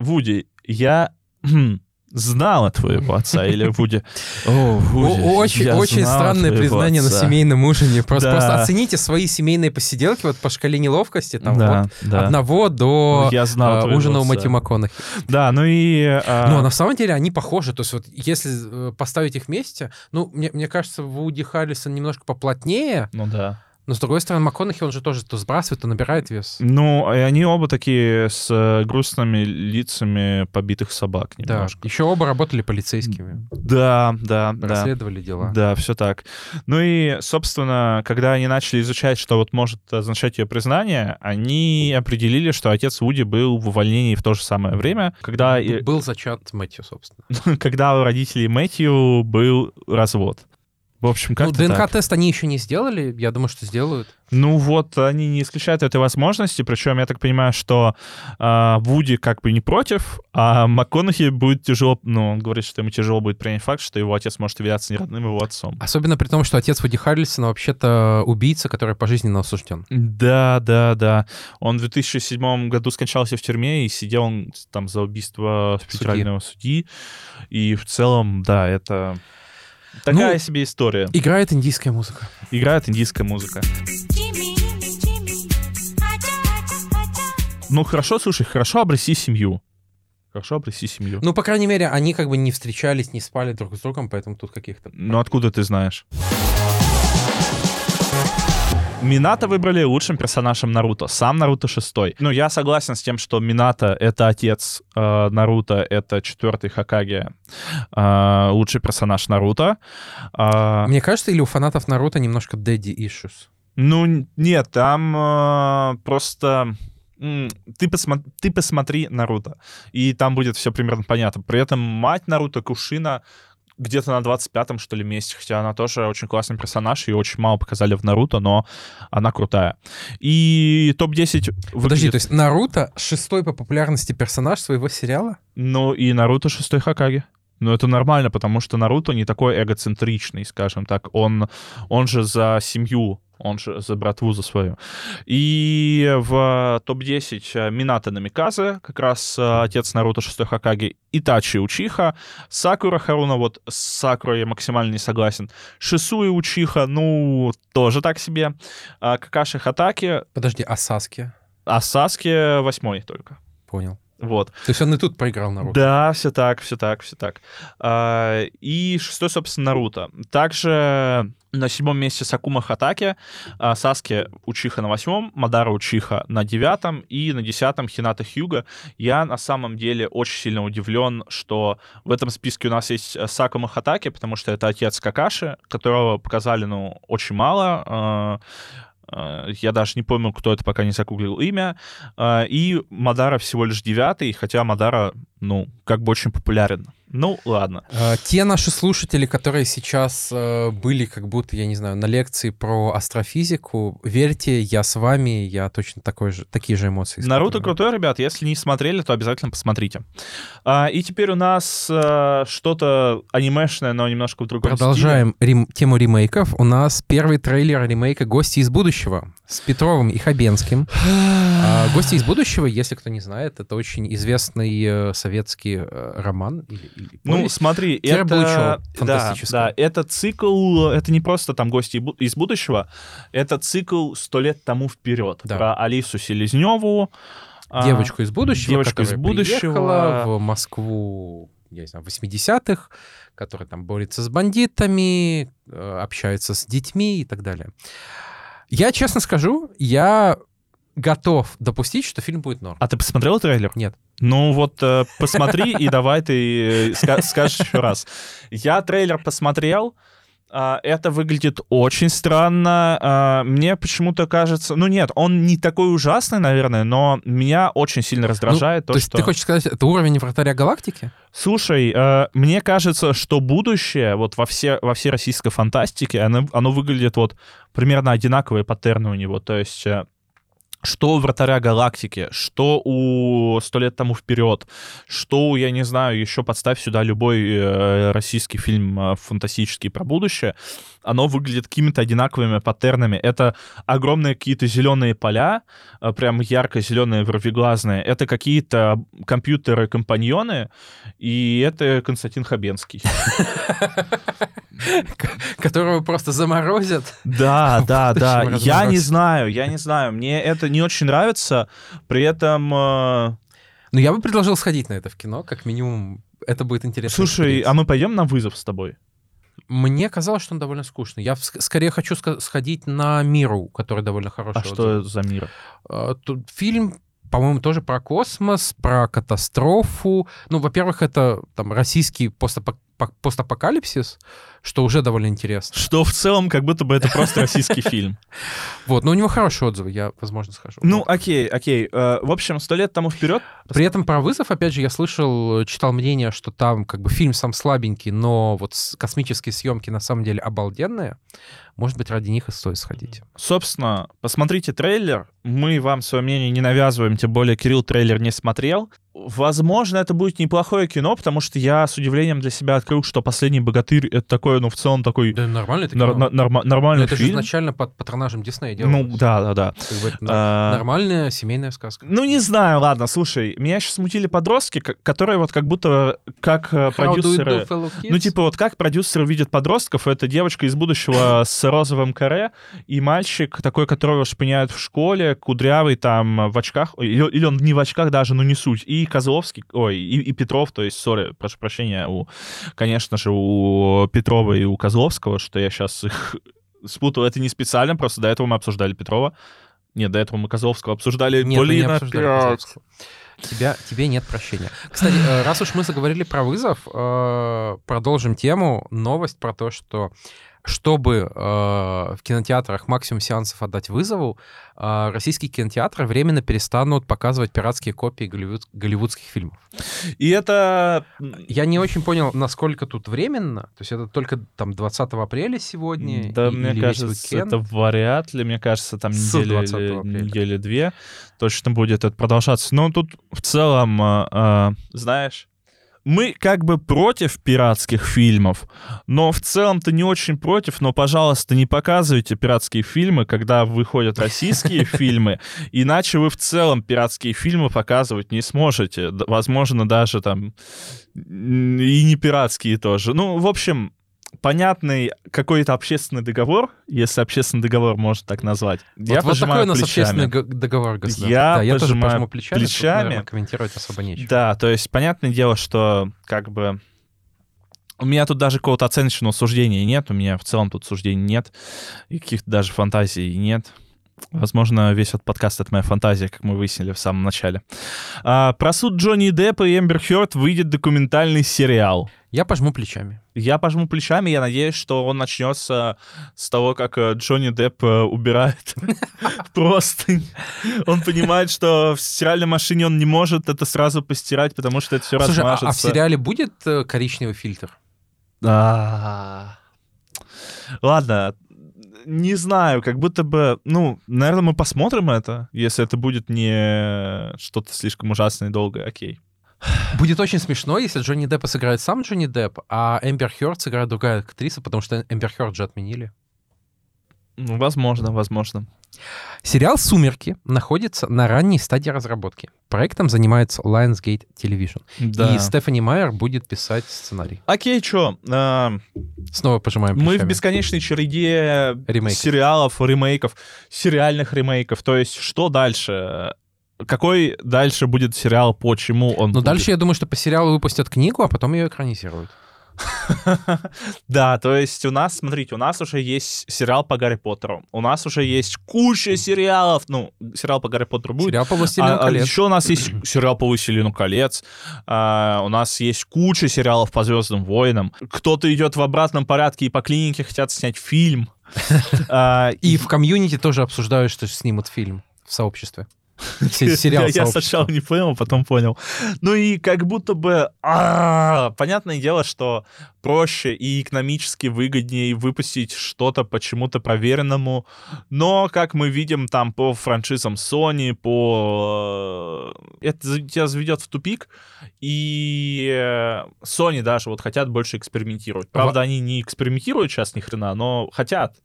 Вуди, я хм, знала твоего отца, или Вуди, о, Вуди, О- очень очень странное признание на отца». семейном ужине. Просто, Да. просто оцените свои семейные посиделки вот по шкале неловкости, там да, от да. одного до Я знал а, ужина у отца. Мэтью МакКонахи. Да, ну и... а, Но на самом деле они похожи. То есть вот если э, поставить их вместе, ну, мне, мне кажется, Вуди Харрисон немножко поплотнее, Ну да. Но с другой стороны, МакКонахи, он же тоже то сбрасывает, то набирает вес. Ну, и они оба такие с э, грустными лицами побитых собак Да. немножко. Еще оба работали полицейскими, Да, да, да. расследовали дела. Да, все так. Ну и, собственно, когда они начали изучать, что вот может означать ее признание, они определили, что отец Вуди был в увольнении в то же самое время, когда, Был зачат Мэтью, собственно. когда у родителей Мэтью был развод. В общем, как Ну, ДНК-тест они еще не сделали, я думаю, что сделают. Ну вот, они не исключают этой возможности, причем я так понимаю, что а, Вуди как бы не против, а МакКонахи будет тяжело, ну, он говорит, что ему тяжело будет принять факт, что его отец может являться не родным его отцом. Особенно при том, что отец Вуди Харрельсона вообще-то убийца, который пожизненно осужден. Да, да, да. Он в 2007 году скончался в тюрьме и сидел он там за убийство федерального судьи. И в целом, да, это такая Ну, себе история. Играет индийская музыка. Играет индийская музыка. Ну хорошо, слушай, хорошо обрести семью. Хорошо обрести семью. Ну, по крайней мере, они как бы не встречались, не спали друг с другом, поэтому тут каких-то... Ну откуда ты знаешь? Минато выбрали лучшим персонажем Наруто. Сам Наруто шестой. Ну, я согласен с тем, что Минато — это отец э, Наруто, это четвертый Хакаге, э, лучший персонаж Наруто. А, Мне кажется, или у фанатов Наруто немножко daddy issues. ну, нет, там э, просто... Ты, посмо- ты посмотри Наруто, и там будет все примерно понятно. При этом мать Наруто, Кушина, где-то на 25-м, что ли, месте, хотя она тоже очень классный персонаж, ее очень мало показали в Наруто, но она крутая. И топ-10 Подожди, выглядит- то есть Наруто шестой по популярности персонаж своего сериала? Ну, и Наруто шестой Хакаге. Ну, это нормально, потому что Наруто не такой эгоцентричный, скажем так. Он, он же за семью, он же за братву за свою. И в топ-10 э, Минато Намиказе, как раз э, отец Наруто шестой Хакаги, Итачи Учиха, Сакура Харуна, вот с Сакурой я максимально не согласен. Шисуи Учиха, ну, тоже так себе. А Какаши Хатаки, Подожди, а Саски? а Саски восьмой только. Понял. Вот. То есть он и тут проиграл Наруто. Да, все так, все так, все так. А, И шестой, собственно, Наруто. Также на седьмом месте Сакума Хатаки, а, Саски Учиха на восьмом, Мадара Учиха на девятом и на десятом Хината Хьюга. Я на самом деле очень сильно удивлен, что в этом списке у нас есть э, Сакума Хатаки, потому что это отец Какаши, которого показали, ну, очень мало. А, а, Я даже не помню, кто это, пока не загуглил имя. И Мадара всего лишь девятый, хотя Мадара, ну, как бы очень популярен Ну, ладно. Э, Те наши слушатели, которые сейчас э, были как будто, я не знаю, на лекции про астрофизику, верьте, я с вами, я точно такой же, такие же эмоции Наруто крутой, ребят. Если не смотрели, то обязательно посмотрите. А, и теперь у нас а, что-то анимешное, но немножко в другом стиле. Продолжаем рем- тему ремейков. У нас первый трейлер ремейка «Гости из будущего» с Петровым и Хабенским. А, «Гости из будущего», если кто не знает, это очень известный э, советский э, роман. или- или Ну, повесть. смотри, это... да, да, это цикл, это не просто там гости из будущего, это цикл сто лет тому вперед. Да. Про Алису Селезневу. а, девочку из будущего, девочку из будущего. в Москву, я не знаю, в 80-х, которая там борется с бандитами, э, общается с детьми и так далее. Я честно скажу, я готов допустить, что фильм будет норм. А ты посмотрел трейлер? Нет. Ну вот э, посмотри и давай ты э, ска- скажешь еще раз. Я трейлер посмотрел. А, Это выглядит очень странно. а, Мне почему-то кажется... Ну нет, он не такой ужасный, наверное, но меня очень сильно раздражает То то, есть что... ты хочешь сказать, это уровень вратаря галактики? Слушай, э, мне кажется, что будущее вот во, все, во всей российской фантастике, оно, оно выглядит вот примерно одинаковые паттерны у него. То есть э, что у вратаря галактики, что у сто лет тому вперед, что у, я не знаю, еще подставь сюда любой э, российский фильм э, фантастический про будущее, оно выглядит какими-то одинаковыми паттернами. Это огромные какие-то зеленые поля, э, прям ярко-зеленые, вровеглазные. Это какие-то компьютеры-компаньоны, и это Константин Хабенский. Которого просто заморозят. Да, да, да. Я не знаю, я не знаю. Мне это не очень нравится. При этом... э, Ну, я бы предложил сходить на это в кино, как минимум. Это будет интересно. Слушай, а мы пойдем на вызов с тобой? Мне казалось, что он довольно скучный. Я скорее хочу сходить на Миру, который довольно хороший. А что за мир? А, Тут фильм, по-моему, тоже про космос, про катастрофу. Ну, во-первых, это там российский постапок- пок- постапокалипсис, что уже довольно интересно. Что в целом как будто бы это просто российский фильм. Вот, но у него хорошие отзывы, я, возможно, схожу. Ну, окей, окей. Э, В общем, сто лет тому вперед. При этом про вызов, опять же, я слышал, читал мнение, что там как бы фильм сам слабенький, но вот космические съемки на самом деле обалденные. Может быть, ради них и стоит сходить. Собственно, посмотрите трейлер. Мы вам свое мнение не навязываем, тем более Кирилл трейлер не смотрел. Возможно, это будет неплохое кино, потому что я с удивлением для себя открыл, что «Последний богатырь» — это такой, ну, в целом такой Да, нормально это нар- кино. на- норма- Но нормальный это же фильм. изначально под патронажем Диснея Ну, делалось. да, да, да. Как бы А, Нормальная семейная сказка. Ну, не знаю, ладно, слушай, меня сейчас смутили подростки, которые вот как будто как э, How do do, продюсеры... fellow kids? Ну, типа, вот как продюсеры видят подростков, это девочка из будущего с розовым каре, и мальчик такой, которого шпыняют в школе, кудрявый там в очках, или, он не в очках даже, ну не суть, и Козловский, ой, и, и Петров, то есть, сори, прошу прощения, у, конечно же, у Петрова и у Козловского, что я сейчас их спутал, это не специально, просто до этого мы обсуждали Петрова. Нет, до этого мы Козловского обсуждали. Нет, мы не Блин, обсуждали. Козловского. Тебя, тебе нет прощения. Кстати, э, раз уж мы заговорили про вызов, э, продолжим тему. Новость про то, что чтобы э, в кинотеатрах максимум сеансов отдать вызову, э, российские кинотеатры временно перестанут показывать пиратские копии голливуд- голливудских фильмов. И это... Я не очень понял, насколько тут временно. То есть это только там 20 апреля сегодня? Да, и- мне кажется, это вряд ли. Мне кажется, там недели, 20 или- апреля. недели две точно будет это продолжаться. Но тут в целом, а, а, знаешь, мы как бы против пиратских фильмов, но в целом-то не очень против, но, пожалуйста, не показывайте пиратские фильмы, когда выходят российские фильмы, иначе вы в целом пиратские фильмы показывать не сможете. Возможно, даже там и не пиратские тоже. Ну, в общем, понятный какой-то общественный договор, если общественный договор можно так назвать. Вот, я вот пожимаю такой у нас плечами. общественный договор, господа. Я да, я тоже пожму плечами. тут, плечами. наверное, комментировать особо нечего. Да, то есть понятное дело, что как бы у меня тут даже какого-то оценочного суждения нет, у меня в целом тут суждений нет, и каких-то даже фантазий нет. Возможно, весь этот подкаст — это моя фантазия, как мы выяснили в самом начале. А, про суд Джонни Деппа и Эмбер Хёрд выйдет документальный сериал. Я пожму плечами. Я пожму плечами, я надеюсь, что он начнется с того, как э, Джонни Депп э, убирает просто. Он понимает, что в стиральной машине он не может это сразу постирать, потому что это все размажется. а в сериале будет э, коричневый фильтр? А. Ладно, не знаю, как будто бы, ну, наверное, мы посмотрим это, если это будет не что-то слишком ужасное и долгое, окей. Будет очень смешно, если Джонни Деппа сыграет сам Джонни Депп, а Эмбер Хёрд сыграет другая актриса, потому что Эмбер Хёрд же отменили. Ну, возможно, возможно. Сериал «Сумерки» находится на ранней стадии разработки. Проектом занимается Lionsgate Television. Да. И Стефани Майер будет писать сценарий. Окей, чё, а, Снова пожимаем мы в плечами. бесконечной череде Ремейков. сериалов, ремейков, сериальных ремейков. То есть, что дальше? Какой дальше будет сериал, почему он будет? дальше я думаю, что по сериалу выпустят книгу, а потом ее экранизируют. Да, то есть у нас, смотрите, у нас уже есть сериал по Гарри Поттеру, у нас уже есть куча сериалов, ну, сериал по Гарри Поттеру будет. Сериал по «Властелину колец». еще у нас есть сериал по «Властелину колец», а, у нас есть куча сериалов по «Звездным войнам», кто-то идет в обратном порядке и по клинике хотят снять фильм. А, И в комьюнити тоже обсуждают, что снимут фильм в сообществе. Се- Сериал Я, сначала не понял, а потом понял. Ну и как будто бы... а, Понятное дело, что проще и экономически выгоднее выпустить что-то почему-то проверенному. Но, как мы видим там по франшизам Sony, по... э, Это тебя заведет в тупик. И э, Sony даже вот хотят больше экспериментировать. Правда, они не экспериментируют сейчас ни хрена, но хотят.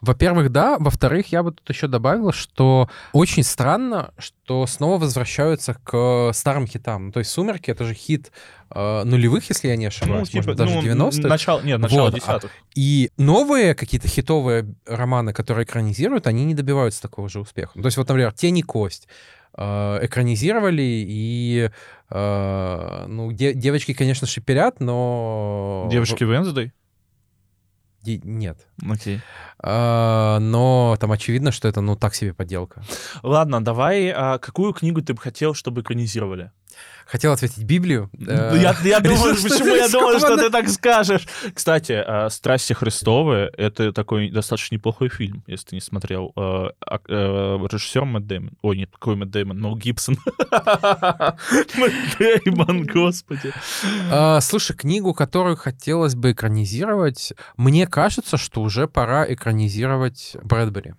Во-первых, да. Во-вторых, я бы тут еще добавил, что очень странно, что снова возвращаются к старым хитам. То есть «Сумерки» — это же хит э, нулевых, если я не ошибаюсь, может, даже ну, 90-х. Начало, нет, начало Вот, а- десятых. И новые какие-то хитовые романы, которые экранизируют, они не добиваются такого же успеха. То есть вот, например, «Тень и кость» э, экранизировали, и э, ну, де- девочки, конечно, шиперят, но... Девочки Венсдей? Нет. Окей. А, но там очевидно, что это, ну, так себе подделка. Ладно, давай, а какую книгу ты бы хотел, чтобы экранизировали? Хотел ответить Библию. Ну, Я, я думаю, решил, почему я думал, что ты так скажешь. Кстати, а, «Страсти Христовы» — это такой достаточно неплохой фильм, если ты не смотрел. А, а, э, Режиссер Мэтт Дэймон. Ой, нет, какой Мэтт Дэймон? Мел Гибсон. Мэтт Дэймон, господи. А, Слушай, книгу, которую хотелось бы экранизировать, мне кажется, что уже пора экранизировать Брэдбери.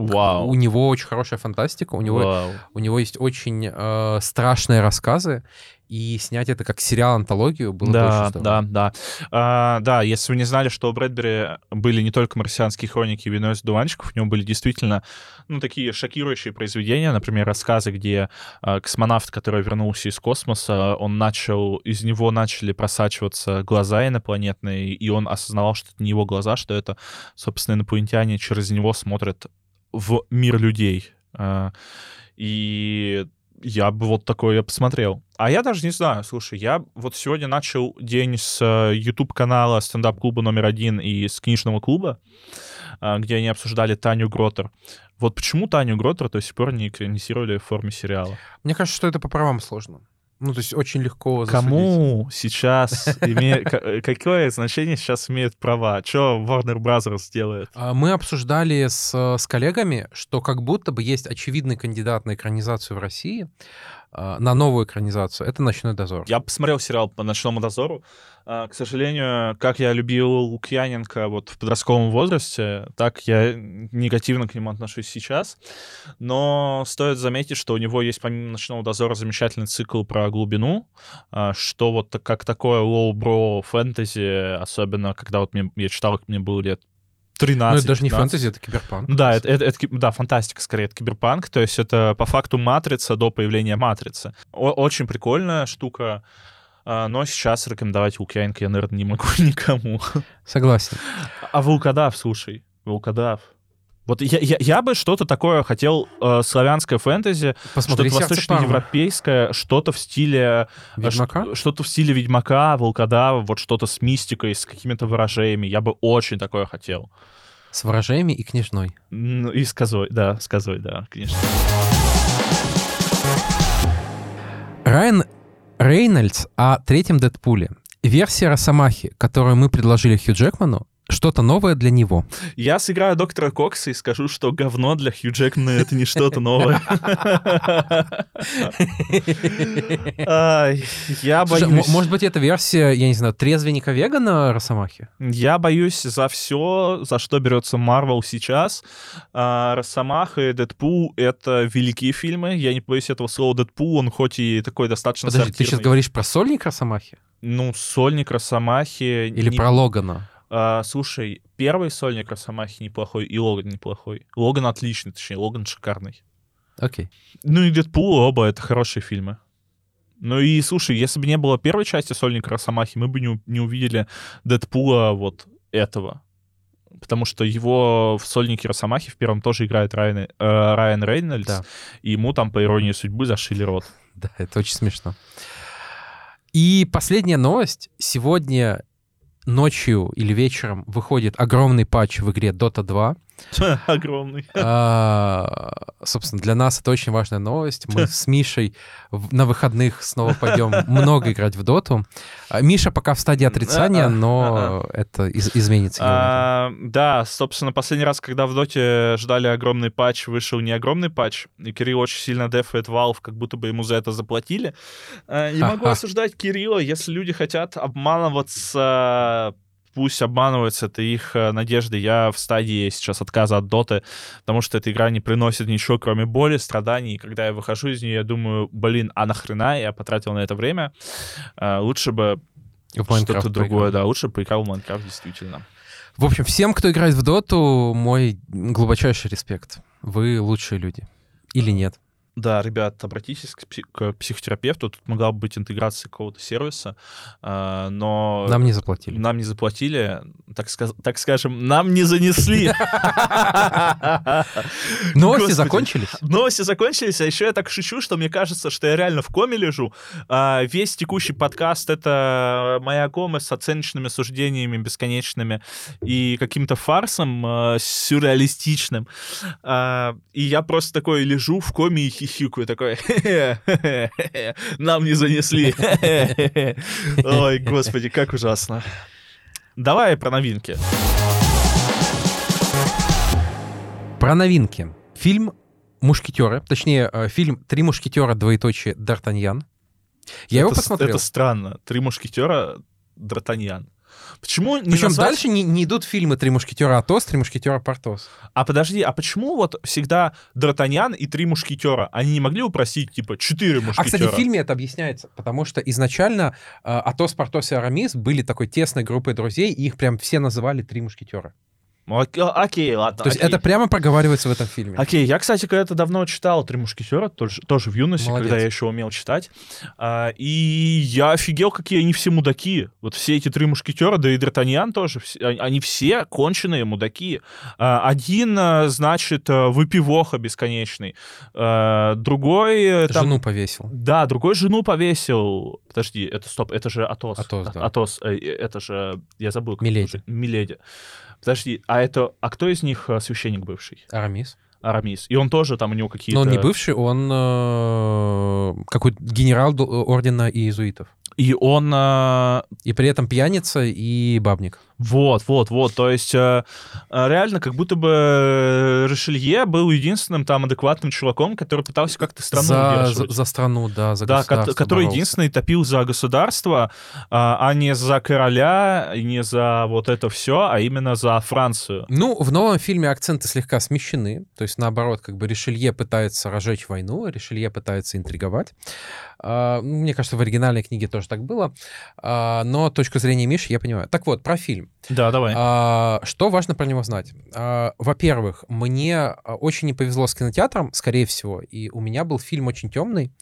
У Вау. него очень хорошая фантастика, у него, Вау. у него есть очень э, страшные рассказы, и снять это как сериал-антологию было бы очень Да, здорово. да, да. А, да, если вы не знали, что у Брэдбери были не только «Марсианские хроники» и «Вино из дуванчиков», у него были действительно, ну, такие шокирующие произведения, например, рассказы, где а, космонавт, который вернулся из космоса, он начал, из него начали просачиваться глаза инопланетные, и он осознавал, что это не его глаза, что это, собственно, инопланетяне через него смотрят в мир людей. А, И я бы вот такое я посмотрел. А я даже не знаю, слушай, я вот сегодня начал день с э, YouTube-канала стендап-клуба номер один и с книжного клуба, а, где они обсуждали Таню Гротер. Вот почему Таню Гротер до сих пор не экранизировали в форме сериала? Мне кажется, что это по правам сложно. Ну, то есть очень легко засудить. Кому сейчас имеет... ка- Какое значение сейчас имеют права? Что Warner Brothers делает? А, Мы обсуждали с, с коллегами, что как будто бы есть очевидный кандидат на экранизацию в России, на новую экранизацию. Это «Ночной дозор». Я посмотрел сериал по «Ночному дозору». А, К сожалению, как я любил Лукьяненко вот в подростковом возрасте, так я негативно к нему отношусь сейчас. Но стоит заметить, что у него есть помимо «Ночного дозора» замечательный цикл про глубину, а, что вот как такое лоу-бро фэнтези, особенно когда вот мне, я читал, мне было лет 13 Ну, это даже не 15. фэнтези, это киберпанк. Да, это, это- это да, фантастика скорее, это киберпанк, то есть это по факту матрица до появления матрицы. О- очень прикольная штука, а, но сейчас рекомендовать Лукьяненко я, наверное, не могу никому. Согласен. А Волкодав, слушай, Волкодав. Вот я, я, я бы что-то такое хотел, э, славянское фэнтези, что-то восточноевропейское, что-то в стиле... э, Ведьмака? Что-то в стиле Ведьмака, Волкодава, вот что-то с мистикой, с какими-то выражениями. Я бы очень такое хотел. С ворожеями и княжной. Ну, и с козой, да, с козой, да, конечно. Райан Рейнольдс о третьем Дэдпуле. Версия Росомахи, которую мы предложили Хью Джекману, что-то новое для него. Я сыграю доктора Кокса и скажу, что говно для Хью Джекмана — это не что-то новое. Я боюсь... может быть, это версия, я не знаю, трезвенника вегана Росомахи? Я боюсь за все, за что берется Марвел сейчас. А, Росомаха и Дэдпул — это великие фильмы. Я не боюсь этого слова Дэдпул, он хоть и такой достаточно Подожди, ты сейчас говоришь про сольник Росомахи? Ну, сольник Росомахи... Или не- про Логана? А, слушай, первый сольник Росомахи неплохой, и Логан неплохой. Логан отличный, точнее, Логан шикарный. Окей. Ну и Дэдпул, оба это хорошие фильмы. Ну и слушай, если бы не было первой части сольника Росомахи, мы бы не, не увидели Дэдпула вот этого. Потому что его в сольнике Росомахи в первом тоже играет Райан, э, Райан Рейнольдс, Да. и ему там, по иронии судьбы, зашили рот. Да, это очень смешно. И последняя новость. Сегодня ночью или вечером выходит огромный патч в игре Dota 2. Огромный. А, Собственно, для нас это очень важная новость. Мы с Мишей на выходных снова пойдем много играть в Доту. А, Миша пока в стадии отрицания, А-а, но это из- изменится. А, да, собственно, последний раз, когда в Доте ждали огромный патч, вышел не огромный патч, и Кирилл очень сильно дефает Valve, как будто бы ему за это заплатили. А, Не могу осуждать Кирилла, если люди хотят обманываться, пусть обманываются, это их э, надежды. Я в стадии сейчас отказа от Доты, потому что эта игра не приносит ничего, кроме боли, страданий. И когда я выхожу из нее, я думаю, блин, а нахрена я потратил на это время? А, Лучше бы что-то другое, да, лучше бы поиграл в Майнкрафт, действительно. В общем, всем, кто играет в Доту, мой глубочайший респект. Вы лучшие люди. Или нет? Да, ребят, обратитесь к, к психотерапевту. Тут могла бы быть интеграция какого-то сервиса, а, но Нам не заплатили. нам не заплатили, так, сказ- так скажем, нам не занесли. Новости закончились? Новости закончились, а еще я так шучу, что мне кажется, что я реально в коме лежу. А, Весь текущий подкаст — это моя кома с оценочными суждениями бесконечными и каким-то фарсом э, сюрреалистичным. А, И я просто такой лежу в коме и хихикаю, такой, «Хе-хе-хе-хе, нам не занесли. Ой, господи, как ужасно. Давай про новинки. Про новинки. Фильм «Мушкетеры», точнее, э, фильм «Три мушкетера. Двоеточие. Д'Артаньян». Я его Это с- посмотрел. Это странно. Три мушкетера, Д'Артаньян. Почему не Причем назвать- дальше не, не идут фильмы «Три мушкетера Атос», «Три мушкетера Портос». А подожди, а почему вот всегда Д'Артаньян и три мушкетера? Они не могли упросить, типа, четыре А, мушкетера? кстати, в фильме это объясняется, потому что изначально э, Атос, Портос и Арамис были такой тесной группой друзей, и их прям все называли «Три мушкетера». Ну, ок- а, Окей, ладно. То есть окей. это прямо проговаривается в этом фильме. Окей, я, кстати, когда-то давно читал «Три мушкетера», тоже, тоже в юности, Молодец. когда я еще умел читать. А, и я офигел, какие они все мудаки. Вот все эти три мушкетера, да и Д'Артаньян тоже, все- они- все конченые мудаки. А, один, а, значит, а, выпивоха бесконечный. А, другой... э, там- Жену повесил. Да, другой жену повесил. Подожди, это стоп, это же Атос. Атос, А- да. Атос, э, это же, я забыл. Миледи. Миледи. Подожди, а это, а кто из них э, священник бывший? Арамис. Арамис. И он тоже там у него какие-то... Но он не бывший, он э, какой-то генерал ду- ордена иезуитов. И он... э, И при этом пьяница и бабник. Вот, вот, вот. То есть э, э, реально как будто бы э, Ришелье был единственным там адекватным чуваком, который пытался как-то страну за, за, удерживать. за страну, да, за Да, государство который боролся. единственный топил за государство, а, а не за короля, и не за вот это все, а именно за Францию. Ну, в новом фильме акценты слегка смещены. То есть, наоборот, как бы Ришелье пытается разжечь войну, Ришелье пытается интриговать. А, ну, мне кажется, в оригинальной книге тоже так было. А, но точку зрения Миши я понимаю. Так вот, про фильм. Да, давай. А, что важно про него знать? А, во-первых, мне а, очень не повезло с кинотеатром, скорее всего, и у меня был фильм очень темный.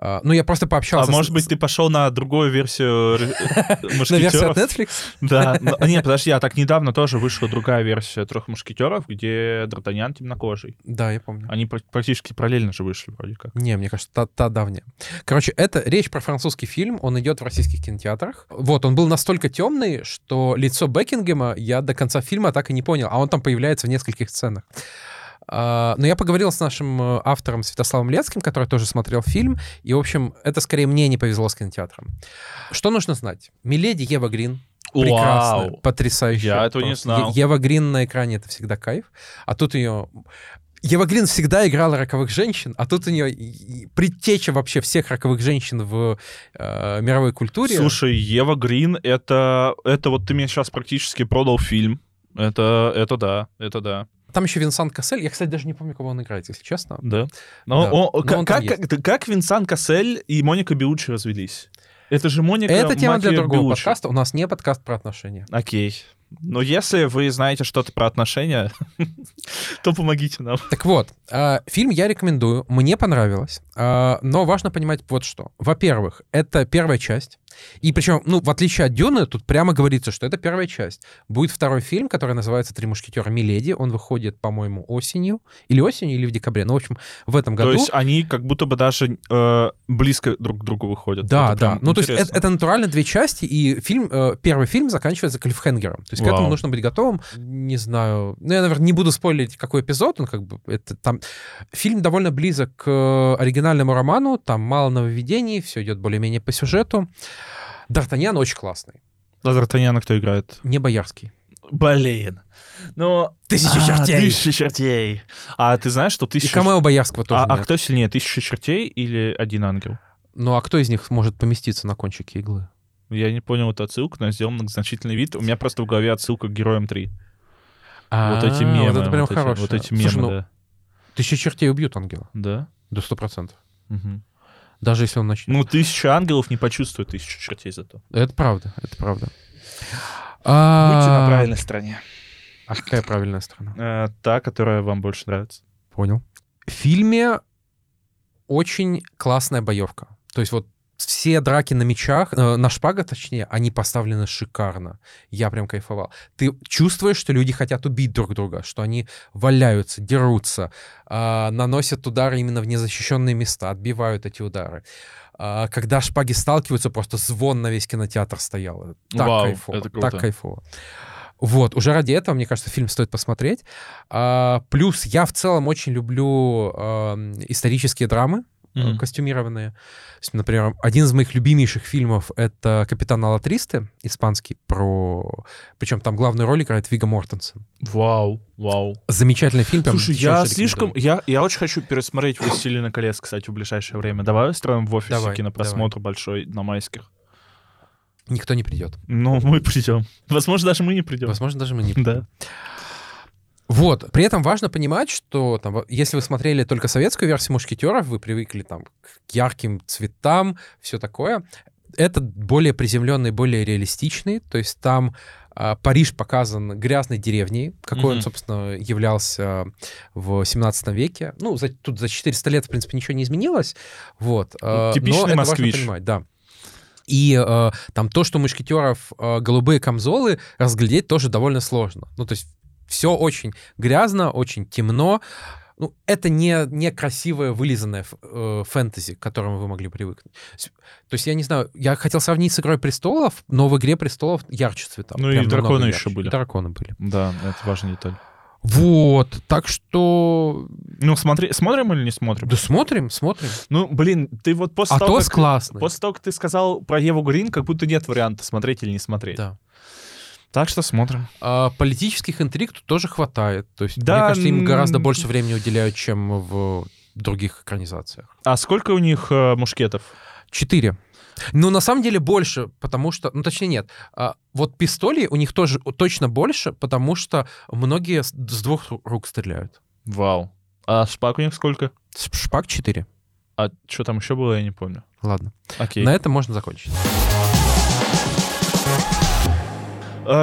А, ну, я просто А пообщался с- может быть, ты пошел на другую версию на версию от Netflix? Да. Ну, Нет, подожди, а так недавно тоже вышла другая версия трех мушкетеров, где Д'Артаньян темнокожий. Да, я помню. Они пр- практически параллельно же вышли, вроде как. Не, мне кажется, та, та давняя. Короче, это речь про французский фильм, он идет в российских кинотеатрах. Вот, он был настолько темный, что лицо Бекингема я до конца фильма так и не понял, а он там появляется в нескольких сценах. А, Но я поговорил с нашим э, автором Святославом Лецким, который тоже смотрел фильм, и, в общем, это скорее мне не повезло с кинотеатром. Что нужно знать? Миледи Ева Грин, прекрасная, Вау. потрясающая. Я этого не знал. Е- Ева Грин на экране — это всегда кайф. А тут ее... Ева Грин всегда играла роковых женщин, а тут у нее предтеча вообще всех роковых женщин в э, мировой культуре. Слушай, Ева Грин, это, это вот ты мне сейчас практически продал фильм. Это, это да, это да. Там еще Винсент Кассель. Я, кстати, даже не помню, кого он играет, если честно. Да. Но, Да, о- но как, он как, как, как Винсан Кассель и Моника Белучи развелись? Это же Моника Это тема для другого Белуччи. подкаста. У нас не подкаст про отношения. Окей. Но если вы знаете что-то про отношения, то помогите нам. Так вот, э, фильм я рекомендую. Мне понравилось. Э, но важно понимать вот что. Во-первых, это первая часть. И причем, ну, в отличие от Дюны, тут прямо говорится, что это первая часть. Будет второй фильм, который называется «Три мушкетера Миледи». Он выходит, по-моему, осенью. Или осенью, или в декабре. Ну, в общем, в этом году. То есть они как будто бы даже э, близко друг к другу выходят. Да, Это да. Ну, то есть это, интересно. это натурально две части, и фильм, э, первый фильм заканчивается клиффхенгером. То есть к этому Вау. нужно быть готовым. Не знаю. Ну, я, наверное, не буду спойлерить, какой эпизод. Он как бы это там. Фильм довольно близок к э, оригинальному роману. Там мало нововведений, все идет более-менее по сюжету. Д'Артаньян очень классный. А Д'Артаньяна кто играет? Не боярский. Блин. Ну... Тысяча а, чертей. Тысяча чертей. А ты знаешь, что И тысяча... Камео Боярского тоже А, а нет. кто сильнее, тысяча чертей или один ангел? Ну, а кто из них может поместиться на кончике иглы? Я не понял эту отсылку, но сделал многозначительный вид. У меня просто в голове отсылка к Героям 3. вот эти А, мемы. Вот это прям вот эти- хорошее. Вот эти Слушай, мемы, ну, да. тысяча чертей убьют ангела. Да? До сто процентов. Мгм. Даже если он начнет. Ну, тысяча ангелов не почувствует тысячу чертей зато. Это правда, это правда. Будьте А, на правильной стороне. А какая правильная сторона? Э, та, которая вам больше нравится. Понял. В фильме очень классная боевка. То есть вот все драки на мечах, э, на шпагах, точнее, они поставлены шикарно. Я прям кайфовал. Ты чувствуешь, что люди хотят убить друг друга, что они валяются, дерутся, а, наносят удары именно в незащищенные места, отбивают эти удары. А, когда шпаги сталкиваются, просто звон на весь кинотеатр стоял. Так Вау, кайфово. это круто. Так кайфово. Вот, уже ради этого, мне кажется, фильм стоит посмотреть. А, плюс я в целом очень люблю ам, исторические драмы, Мгм. костюмированные. Есть, например, один из моих любимейших фильмов — это «Капитан Алатристы», испанский, про... Причем там главную роль играет Вига Мортенсен. Вау, вау. Замечательный фильм. прям Слушай, я слишком... Я, я очень хочу пересмотреть «Властелина колец», кстати, в ближайшее время. Давай устроим в офисе Давай, кинопросмотр большой на майских. Никто не придет. Ну, мы придем. Возможно, даже мы не придем. Возможно, даже мы не Да. Вот. При этом важно понимать, что там, если вы смотрели только советскую версию «Мушкетеров», вы привыкли там к ярким цветам, все такое. Это более приземленный, более реалистичный. То есть там а, Париж показан грязной деревней, какой он, Мгм. собственно, являлся в 17 веке. Ну, за- тут за 400 лет, в принципе, ничего не изменилось. Вот. а, типичный но это важно москвич. понимать, да. И э, там то, что у мушкетеров э, голубые камзолы, разглядеть тоже довольно сложно. Ну, то есть все очень грязно, очень темно. Ну, это не, не красивое, вылизанное э, фэнтези, к которому вы могли привыкнуть. То есть, я не знаю, я хотел сравнить с «Игрой престолов», но в «Игре престолов» ярче цвета. Ну и драконы ярче. еще были. И драконы были. Да, это важная деталь. Вот, так что... Ну, смотри, смотрим или не смотрим? Да смотрим, смотрим. Ну, блин, ты вот после того, Атос как... классный. После того, как ты сказал про Еву Грин, как будто нет варианта смотреть или не смотреть. Да. Так что смотрим. А политических интриг тут тоже хватает. То есть, Да, мне кажется, им гораздо больше времени уделяют, чем в других экранизациях. А сколько у них э, мушкетов? Четыре. Ну, на самом деле больше, потому что... Ну, точнее, нет. А, вот пистоли у них тоже точно больше, потому что многие с, с двух ру- рук стреляют. Вау. А шпак у них сколько? Шпак 4. А что там еще было, я не помню. Ладно. Окей. На этом можно закончить.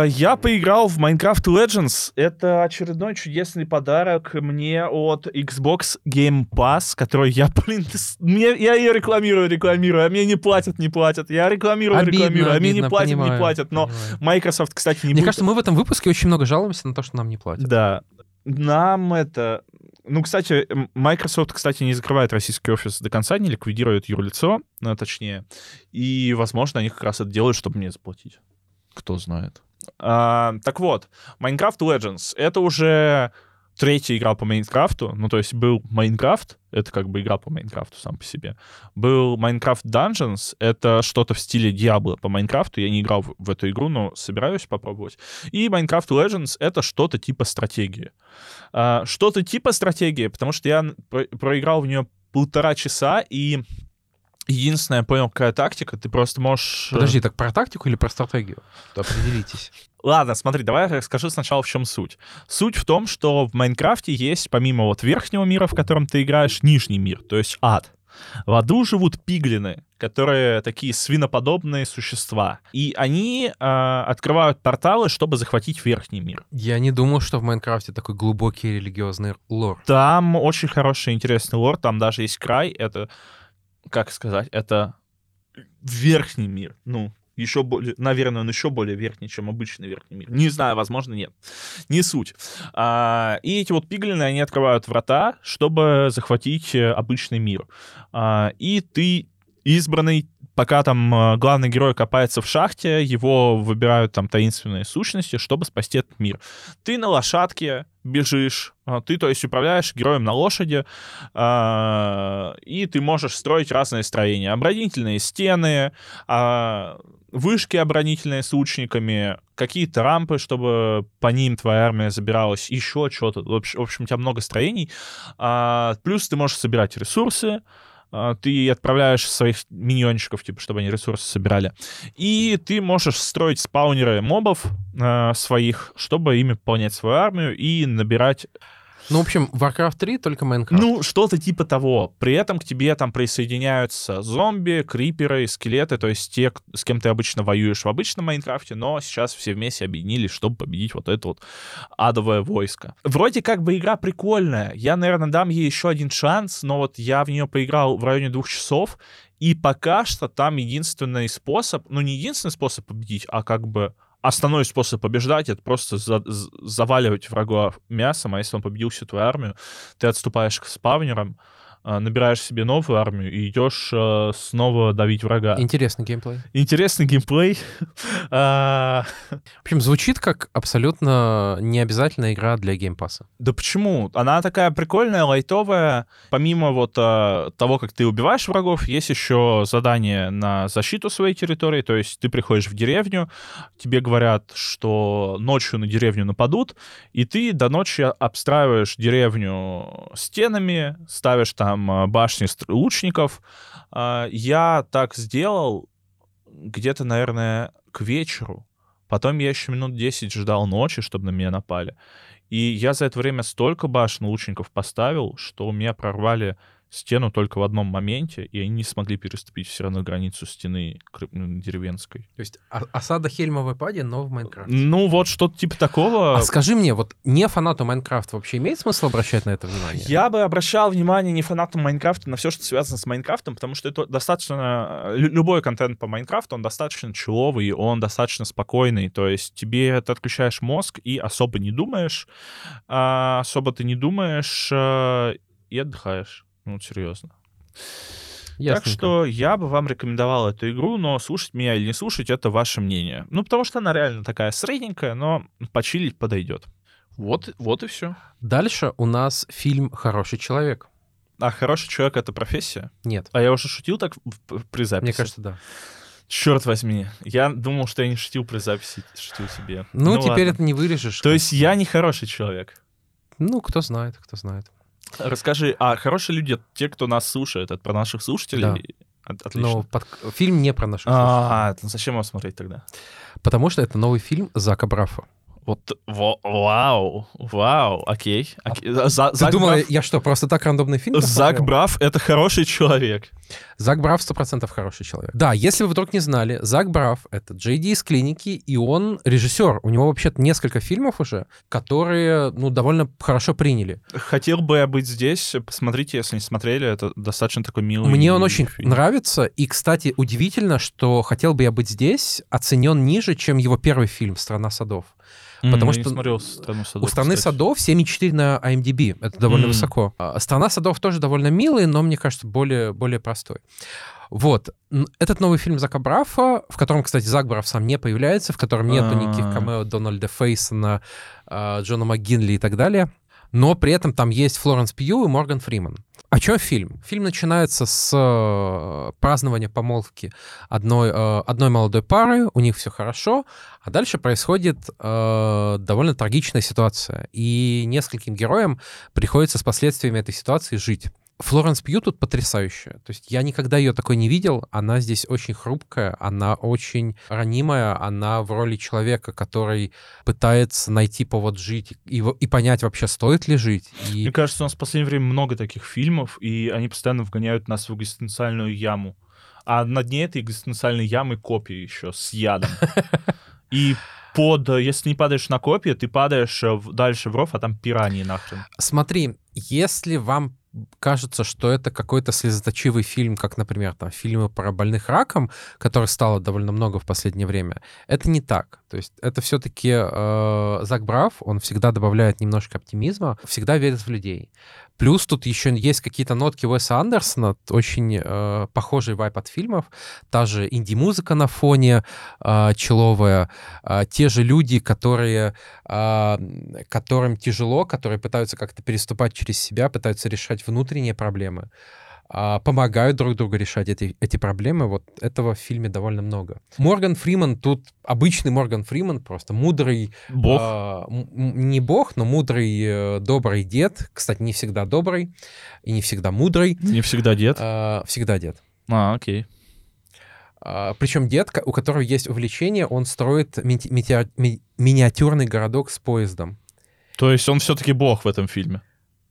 Я поиграл в Minecraft Legends. Это очередной чудесный подарок мне от Xbox Game Pass, который я, блин, мне, я ее рекламирую, рекламирую, а мне не платят, не платят. Я рекламирую, рекламирую, а мне не обидно, платят, не понимаю, платят. Но понимаю. Microsoft, кстати, не Мне будет- кажется, мы в этом выпуске очень много жалуемся на то, что нам не платят. Да. Нам это... Ну, кстати, Microsoft, кстати, не закрывает российский офис до конца, не ликвидирует юрлицо, ну, точнее. И, возможно, они как раз это делают, чтобы мне заплатить. Кто знает. А, так вот, Minecraft Legends — это уже третья игра по Майнкрафту. Ну, то есть был Майнкрафт, это как бы игра по Майнкрафту сам по себе. Был Minecraft Dungeons, это что-то в стиле Диабло по Майнкрафту. Я не играл в, в эту игру, но собираюсь попробовать. И Minecraft Legends — это что-то типа стратегии. А, что-то типа стратегии, потому что я про- проиграл в нее полтора часа, и единственное, я понял, какая тактика, ты просто можешь... э, Подожди, так про тактику или про стратегию? То определитесь. Ладно, смотри, давай я расскажу сначала, в чем суть. Суть в том, что в Майнкрафте есть, помимо вот верхнего мира, в котором ты играешь, нижний мир, то есть ад. В аду живут пиглины, которые такие свиноподобные существа. И они э, открывают порталы, чтобы захватить верхний мир. Я не думал, что в Майнкрафте такой глубокий религиозный лор. Там очень хороший, интересный лор, там даже есть край, это, как сказать, это верхний мир, ну, еще более, наверное, он еще более верхний, чем обычный верхний мир. Не знаю, возможно, нет. Не суть. А, и эти вот пиглины, они открывают врата, чтобы захватить э, обычный мир. А, и ты избранный, пока там э, главный герой копается в шахте, его выбирают там таинственные сущности, чтобы спасти этот мир. Ты на лошадке бежишь, а, ты, то есть, управляешь героем на лошади, а, и ты можешь строить разные строения. Оборонительные стены, вышки оборонительные с лучниками, какие-то рампы, чтобы по ним твоя армия забиралась, еще что-то. В общем, у тебя много строений. Плюс ты можешь собирать ресурсы, ты отправляешь своих миньончиков, типа, чтобы они ресурсы собирали. И ты можешь строить спаунеры мобов э, своих, чтобы ими пополнять свою армию и набирать Ну, в общем, Warcraft 3 только Майнкрафт. ну, что-то типа того. При этом к тебе там присоединяются зомби, криперы, скелеты, то есть те, с кем ты обычно воюешь в обычном Майнкрафте, но сейчас все вместе объединились, чтобы победить вот это вот адовое войско. Вроде как бы игра прикольная. Я, наверное, дам ей еще один шанс, но вот я в нее поиграл в районе двух часов, и пока что там единственный способ, ну не единственный способ победить, а как бы основной способ побеждать это просто за- заваливать врага мясом, а если он победил всю твою армию, ты отступаешь к spawner ам, набираешь себе новую армию и идешь а, снова давить врага. Интересный геймплей. Интересный геймплей. А, В общем, звучит как абсолютно необязательная игра для Game Pass а. Да почему? Она такая прикольная, лайтовая. Помимо вот а, того, как ты убиваешь врагов, есть еще задание на защиту своей территории. То есть ты приходишь в деревню, тебе говорят, что ночью на деревню нападут, и ты до ночи обстраиваешь деревню стенами, ставишь там а, башни стр- лучников. А, Я так сделал где-то, наверное, к вечеру. Потом я еще минут 10 ждал ночи, чтобы на меня напали. И я за это время столько башен лучников поставил, что у меня прорвали стену только в одном моменте, и они не смогли переступить все равно границу стены м, деревенской. То есть о- осада Хельмовой пади, но в Майнкрафте. Ну, вот что-то типа такого. А скажи мне, вот не фанату Майнкрафта вообще имеет смысл обращать на это внимание? Я бы обращал внимание не фанатам Майнкрафта на все, что связано с Майнкрафтом, потому что это достаточно... лю- Любой контент по Майнкрафту, он достаточно чилловый, он достаточно спокойный. То есть тебе ты отключаешь мозг и особо не думаешь, а, особо ты не думаешь а, и отдыхаешь. Ну, вот серьезно. Так Ясненько. что я бы вам рекомендовал эту игру, но слушать меня или не слушать, это ваше мнение. Ну, потому что она реально такая средненькая, но почилить подойдет. Вот, вот и все. Дальше у нас фильм «Хороший человек». А хороший человек — это профессия? Нет, А я уже шутил так при записи? мне кажется, да. Черт возьми. Я думал, что я не шутил при записи, шутил себе. Ну, теперь ладно. это не вырежешь. То есть я не хороший человек. Ну, кто знает, кто знает. Расскажи, а хорошие люди, те, кто нас слушает, это про наших слушателей? Да. От- Отлично. Но под- фильм не про наших слушателей. А, зачем его смотреть тогда? Потому что это новый фильм Зака Браффа. Вот, во- вау, вау, окей. окей. За- Ты Зак думал, Браф- я что, просто так рандомный фильм Зак посмотрел? Браф — это хороший человек. Зак Браф 100% хороший человек. Да, если вы вдруг не знали, Зак Браф — это Джей Ди из клиники, и он режиссер. У него вообще-то несколько фильмов уже, которые, ну, довольно хорошо приняли. Хотел бы я быть здесь. Посмотрите, если не смотрели. Это достаточно такой милый Мне он очень фильм. нравится, и, кстати, удивительно, что «Хотел бы я быть здесь» оценен ниже, чем его первый фильм «Страна садов». М, потому что смотрел «Страну садов», У «Страны кстати. садов» 7,4 на IMDb. Это довольно М. высоко. А «Страна садов» тоже довольно милый, но, мне кажется, более, более простой. Вот. Этот новый фильм Зака Брафа, в котором, кстати, Зак Браф сам не появляется, в котором нету никаких А. камео Дональда Фейсона, а, Джона МcГинли и так далее. Но при этом там есть Флоренс Пью и Морган Фриман. О чем фильм? Фильм начинается с э, празднования помолвки одной, э, одной молодой пары, у них все хорошо, а дальше происходит э, довольно трагичная ситуация, и нескольким героям приходится с последствиями этой ситуации жить. Флоренс Пью тут потрясающая. То есть я никогда ее такой не видел. Она здесь очень хрупкая, она очень ранимая, она в роли человека, который пытается найти повод жить и, и понять вообще, стоит ли жить. И Мне кажется, у нас в последнее время много таких фильмов, и они постоянно вгоняют нас в экзистенциальную яму. А на дне этой экзистенциальной ямы копии еще с ядом. И под, если не падаешь на копии, ты падаешь э, дальше в ров, а там пираньи нахрен. Смотри, если вам кажется, что это какой-то слезоточивый фильм, как, например, там, фильмы про больных раком, которых стало довольно много в последнее время, это не так. То есть это все-таки Зак Браф, он всегда добавляет немножко оптимизма, всегда верит в людей. Плюс тут еще есть какие-то нотки Уэса Андерсона, очень э, похожий вайп от фильмов, та же инди-музыка на фоне э, человая, э, те же люди, которые, э, которым тяжело, которые пытаются как-то переступать через себя, пытаются решать внутренние проблемы, помогают друг другу решать эти, эти проблемы. Вот этого в фильме довольно много. Морган Фриман тут обычный Морган Фриман, просто мудрый Бог. а, м- не бог, но мудрый, э, добрый дед. Кстати, не всегда добрый и не всегда мудрый. Не всегда дед. а, всегда дед. А, окей. причем дед, у которого есть увлечение, он строит мити- метеор- ми- миниатюрный городок с поездом. То есть он все-таки бог в этом фильме.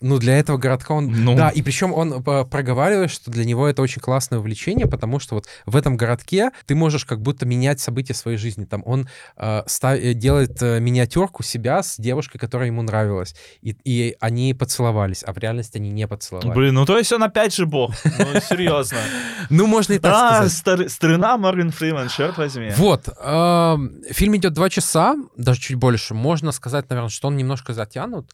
Ну, для этого городка он... Ну. Да, и причем он э, проговаривает, что для него это очень классное увлечение, потому что вот в этом городке ты можешь как будто менять события своей жизни. Там он э, ста- э, делает э, миниатюрку себя с девушкой, которая ему нравилась. И, и они поцеловались, а в реальности они не поцеловались. Блин, ну то есть он опять же бог. Ну, серьезно. Ну, можно и так сказать. стар- старина Морган Фриман, черт возьми. Вот, эм, фильм идет два часа, даже чуть больше. Можно сказать, наверное, что он немножко затянут.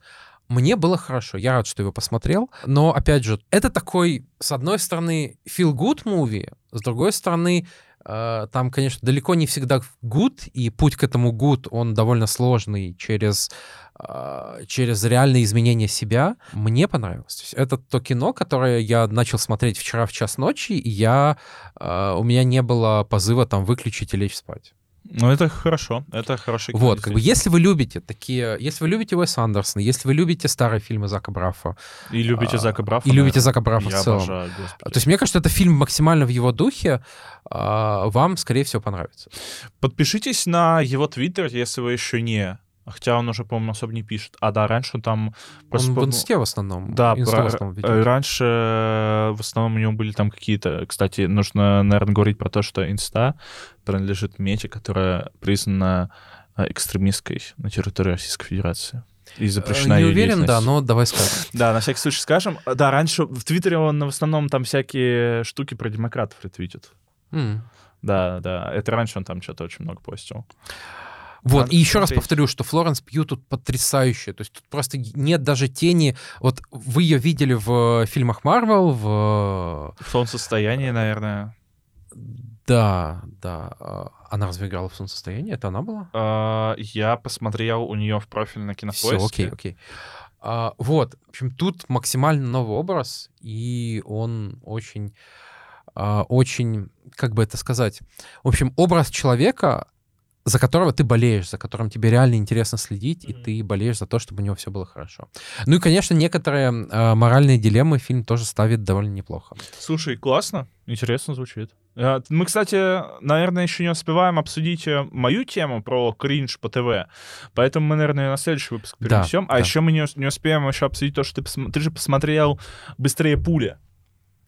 Мне было хорошо, я рад, что его посмотрел. Но, опять же, это такой, с одной стороны, feel-good movie, с другой стороны, э, там, конечно, далеко не всегда good, и путь к этому good, он довольно сложный через, э, через реальные изменения себя. Мне понравилось. Это то кино, которое я начал смотреть вчера в час ночи, и я, э, у меня не было позыва там выключить и лечь спать. Ну это хорошо, это хороший кино, Вот, как бы, если вы любите такие, если вы любите Уэса Андерсона, если вы любите старые фильмы Зака Брафа, И любите а, Зака Брафа. и любите. Зака Брафа в Я целом. обожаю, господи. то есть мне кажется, это фильм максимально в его духе, а, вам, скорее всего, понравится. Подпишитесь на его твиттер, если вы еще не. Хотя он уже, по-моему, особо не пишет. А да, раньше он там... просто Он в по- инсте в основном. Да, про- раньше э, в основном у него были там какие-то... Кстати, нужно, наверное, говорить про то, что инста принадлежит мете, которая признана э, экстремистской на территории Российской Федерации. И запрещена Э, Не ее уверен, да, но давай скажем. Да, на всякий случай скажем. Да, раньше в Твиттере он в основном там всякие штуки про демократов ретвитит. Да, да. Это раньше он там что-то очень много постил. Вот, Надо и еще раз посмотреть. повторю, что Флоренс Пью тут потрясающая. То есть тут просто нет даже тени... Вот вы ее видели в фильмах Марвел, в... В том состоянии, наверное. Да, да. а, Она разве играла в солнцестоянии? Это она была? А, Я посмотрел у нее в профиль на Все, кинопоиске. окей, окей. А, вот, в общем, тут максимально новый образ, и он очень, а, очень, как бы это сказать, в общем, образ человека за которого ты болеешь, за которым тебе реально интересно следить, и ты болеешь за то, чтобы у него все было хорошо. Ну и, конечно, некоторые э, моральные дилеммы фильм тоже ставит довольно неплохо. Слушай, классно, интересно звучит. Э, Мы, кстати, наверное, еще не успеваем обсудить э, мою тему про кринж по ТВ, поэтому мы, наверное, на следующий выпуск Да, перенесем. а да. еще мы не, не успеем еще обсудить то, что ты, ты же посмотрел «Быстрее пули».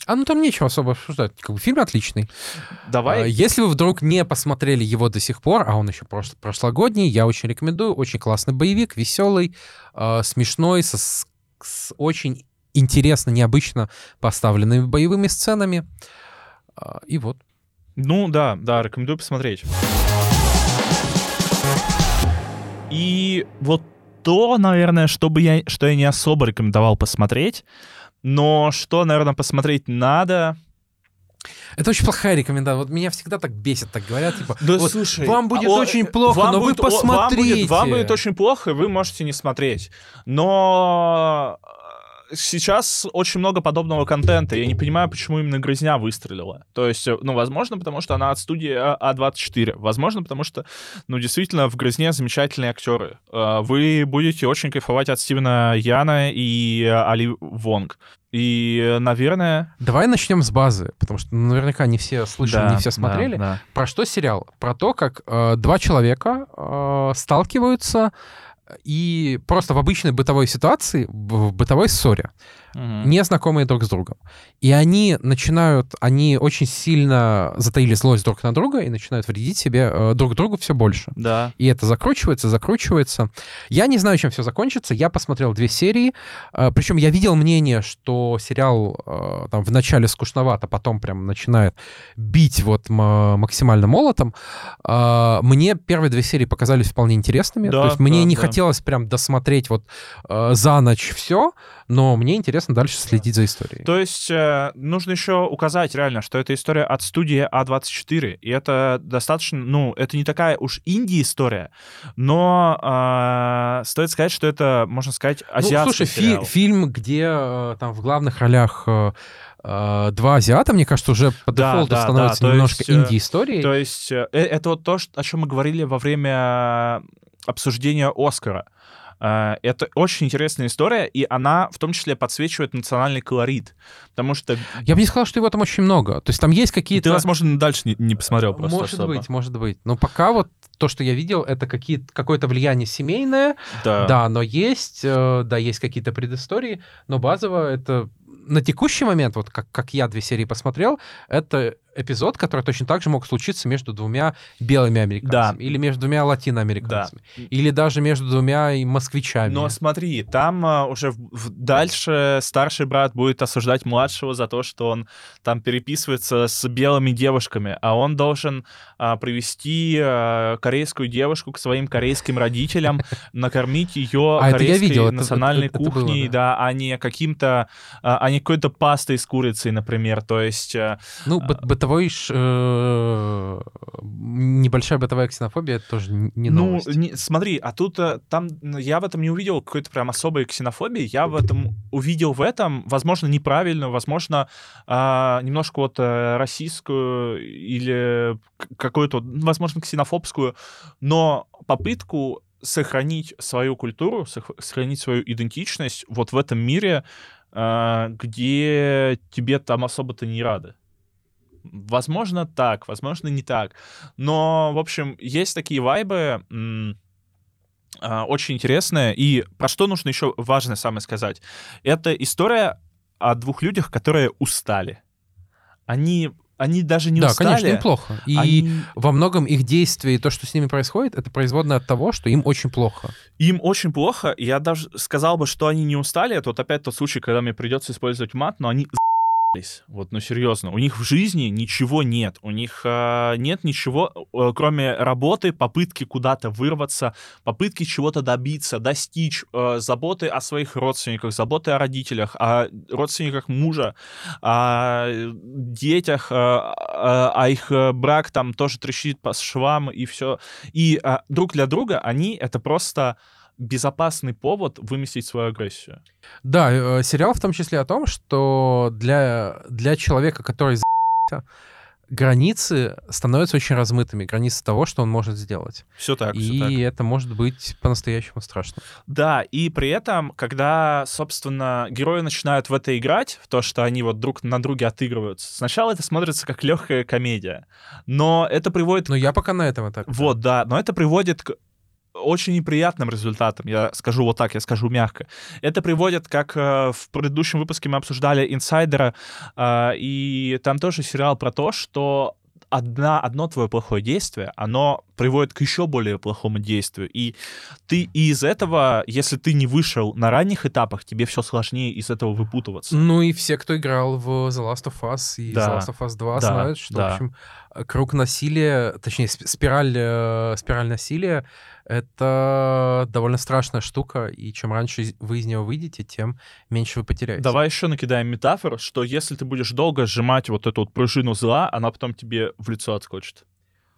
А ну там нечего особо обсуждать. Как бы фильм отличный. А, Давай. Если вы вдруг не посмотрели его до сих пор, а он еще прош- прошлогодний, я очень рекомендую. Очень классный боевик, веселый, э, смешной, со, с, очень интересно, необычно поставленными боевыми сценами. А, И вот. Ну да, да, рекомендую посмотреть. И вот то, наверное, что, бы я, что я не особо рекомендовал посмотреть, но что, наверное, посмотреть надо... Это очень плохая рекомендация. Вот меня всегда так бесит, так говорят, типа, Да вот слушай, вам будет о, очень плохо, вам но вы будет о- Вам будет, посмотрите. вам будет очень плохо, и вы можете не смотреть. Но сейчас очень много подобного контента. Я не понимаю, почему именно «Грызня» выстрелила. То есть, э, ну, возможно, потому что она от студии А- А24. Возможно, потому что, ну, действительно, в «Грызне» замечательные актеры. Э, Вы будете очень кайфовать от Стивена Яна и э, Али Вонг. И, наверное... Давай начнем с базы, потому что ну, наверняка не все слышали, не все смотрели. да. Про что сериал? Про то, как э, два человека э, сталкиваются и просто в обычной бытовой ситуации, в, бытовой ссоре, Мгм. не знакомые друг с другом. И они начинают, они очень сильно затаили злость друг на друга и начинают вредить себе э, друг другу все больше. Да. И это закручивается, закручивается. Я не знаю, чем все закончится. Я посмотрел две серии. Причем я видел мнение, что сериал э, там в начале скучновато, потом прям начинает бить вот максимально молотом. А, Мне первые две серии показались вполне интересными. Да, То есть мне да, не да. хотелось прям досмотреть вот э, за ночь все, но мне интересно дальше следить за историей. То есть э, нужно еще указать реально, что это история от студии А24, и это достаточно, ну, это не такая уж инди-история, но э, стоит сказать, что это, можно сказать, Ну, азиатский слушай, фи- фильм, где э, там в главных ролях э, э, два азиата, мне кажется, уже по Да, дефолту да, становится да, немножко есть, э, инди-историей. То есть э, это вот то, о чем мы говорили во время обсуждения Оскара. Э, Это очень интересная история, и она в том числе подсвечивает национальный колорит, потому что Я бы не сказал, что его там очень много. То есть там есть какие-то... ты, возможно, дальше не, не посмотрел просто Может особо. быть, может быть. Но пока вот то, что я видел, это какие какое-то влияние семейное, Да. да, но есть, э, да, есть какие-то предыстории, но базово это на текущий момент, вот как, как я две серии посмотрел, это эпизод, который точно так же мог случиться между двумя белыми американцами, Да. или между двумя латиноамериканцами, или даже между двумя москвичами. Но смотри, там а, уже в- в- дальше старший брат будет осуждать младшего за то, что он там переписывается с белыми девушками, а он должен а, привести а, корейскую девушку к своим корейским родителям, накормить ее А, корейской национальной кухней, да, а не каким-то, а а не какой-то пастой с курицей, например. То есть Ну, быт- бытовой ш- э, небольшая бытовая ксенофобия это тоже не ну, новость. не- смотри, а тут э, там я в этом не увидел какой-то прям особой ксенофобии. Я в этом увидел в этом, возможно, неправильную, возможно, а, немножко вот э, российскую или какую-то, ну, возможно, ксенофобскую, но попытку сохранить свою культуру, сох- сохранить свою идентичность вот в этом мире, где тебе там особо-то не рады. Возможно, так, возможно, не так. Но, в общем, есть такие вайбы, а, очень интересные. И про что нужно еще важно самое сказать? Это история о двух людях, которые устали. Они, они даже не да, устали. конечно, им плохо. И они- во многом их действия и то, что с ними происходит, это производное от того, что им очень плохо. Им очень плохо. Я даже сказал бы, что они не устали. Это вот опять тот случай, когда мне придется использовать мат, но они Вот, ну серьезно. У них в жизни ничего нет. У них э, нет ничего, э, кроме работы, попытки куда-то вырваться, попытки чего-то добиться, достичь, э, заботы о своих родственниках, заботы о родителях, о родственниках мужа, о детях, э, а их э, брак там тоже трещит по швам и все. И э, друг для друга они это просто безопасный повод выместить свою агрессию. Да, э, сериал в том числе о том, что для, для человека, который за***ся, границы становятся очень размытыми, границы того, что он может сделать. Все так, и все так. это может быть по-настоящему страшно. Да, и при этом, когда, собственно, герои начинают в это играть, в то, что они вот друг на друге отыгрываются, сначала это смотрится как легкая комедия, но это приводит... Но я пока на этом этапе. Вот, да, но это приводит к очень неприятным результатам, я скажу вот так, я скажу мягко. Это приводит, как э, в предыдущем выпуске мы обсуждали «Инсайдера», э, и там тоже сериал про то, что одна, одно твое плохое действие, оно приводит к еще более плохому действию. И ты и из этого, если ты не вышел на ранних этапах, тебе все сложнее из этого выпутываться. Ну и все, кто играл в The Last of Us и Да, The Last of Us 2, да, знают, что, да. в общем, круг насилия, точнее, сп- спираль, э, спираль насилия — это довольно страшная штука, и чем раньше вы из него выйдете, тем меньше вы потеряете. Давай еще накидаем метафору, что если ты будешь долго сжимать вот эту вот пружину зла, она потом тебе в лицо отскочит.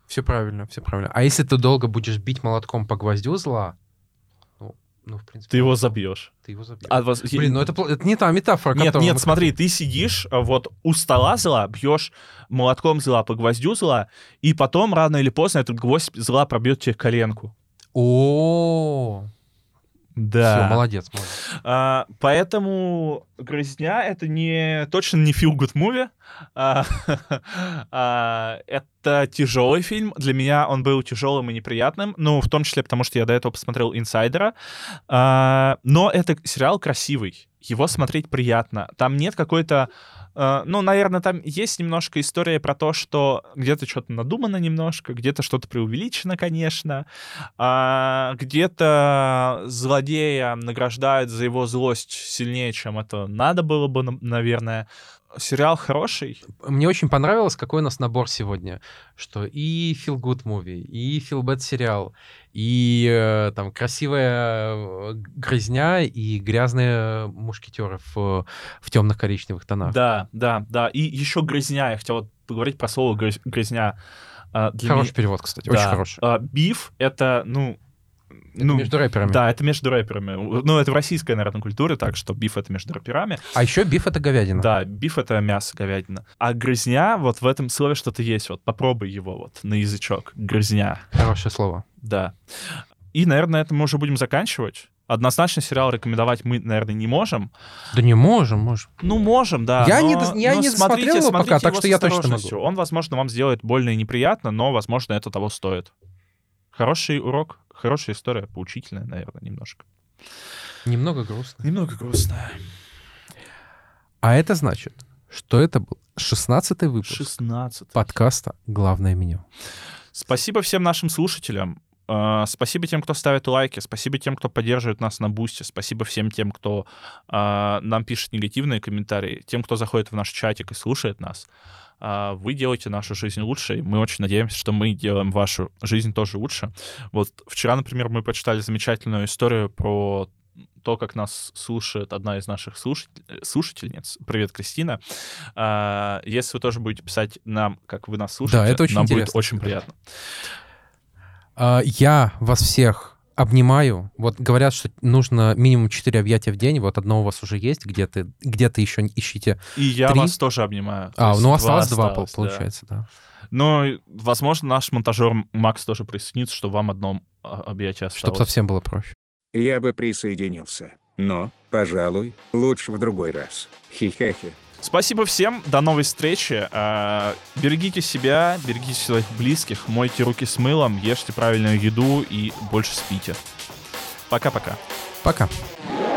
Все правильно, все правильно. А если ты долго будешь бить молотком по гвоздю зла, ну, ну в принципе... Ты его забьешь. Ты его забьешь. А вас- Блин, ну это, это не та метафора, Нет, нет, мы смотри, ты сидишь а, вот у стола зла, бьешь молотком зла по гвоздю зла, и потом рано или поздно этот гвоздь зла пробьет тебе коленку. О, все, молодец, молодец. А, поэтому «Грызня» — это не, точно не feel-good movie. А, а, это тяжелый фильм. Для меня он был тяжелым и неприятным. Ну, в том числе потому, что я до этого посмотрел «Инсайдера». А, но это сериал красивый. Его смотреть приятно. Там нет какой-то... э, ну, наверное, там есть немножко история про то, что где-то что-то надумано немножко, где-то что-то преувеличено, конечно, а где-то злодея награждают за его злость сильнее, чем это надо было бы, на- наверное. Сериал хороший. Мне очень понравилось, какой у нас набор сегодня. Что и Feel Good Movie, и Feel Bad сериал, и э, там красивая э, грязня, и грязные мушкетеры в, в темных коричневых тонах. Да, да, да. И еще грязня. Я хотел вот поговорить про слово грязня. А, для Хороший меня- перевод, кстати, Да. очень хороший. А, Биф — это, ну... Это ну, между рэперами. Да, это между рэперами. Ну, это в российской, наверное, культуре, так что биф — это между рэперами. А еще биф это говядина. Да, биф — это мясо, говядина. А грызня, вот в этом слове что-то есть. Вот попробуй его вот на язычок. Грызня. Хорошее слово. Да. И, наверное, это мы уже будем заканчивать. Однозначно сериал рекомендовать мы, наверное, не можем. Да не можем, можем. Ну, можем, да. Я но- не дос- я но не смотрите- досмотрел его пока, так его что я точно осторожностью. Он, возможно, вам сделает больно и неприятно, но, возможно, это того стоит. Хороший урок, хорошая история, поучительная, наверное, немножко. Немного грустно. Немного грустная. А это значит, что это был 16-й выпуск 16. подкаста «Главное меню». Спасибо всем нашим слушателям. Э, Спасибо тем, кто ставит лайки, спасибо тем, кто поддерживает нас на бусте, спасибо всем тем, кто э, нам пишет негативные комментарии, тем, кто заходит в наш чатик и слушает нас. Э, Вы делаете нашу жизнь лучше, и мы очень надеемся, что мы делаем вашу жизнь тоже лучше. Вот вчера, например, мы прочитали замечательную историю про то, как нас слушает одна из наших слушатель- э, слушательниц. Привет, Кристина. А, Если вы тоже будете писать нам, как вы нас слушаете, это очень нам будет очень приятно. А, Я вас всех обнимаю. Вот говорят, что нужно минимум 4 объятия в день. Вот одно у вас уже есть, где-то где еще ищите. И я Три? вас тоже обнимаю. То А, ну осталось два, осталось, да. получается, да. Но, возможно, наш монтажер Макс тоже присоединится, что вам одно а, объятие осталось. Чтобы совсем было проще. Я бы присоединился. Но, пожалуй, лучше в другой раз. Хи-хи-хи. Спасибо всем, до новой встречи. А, Берегите себя, берегите своих близких, мойте руки с мылом, ешьте правильную еду и больше спите. Пока-пока. Пока. Thank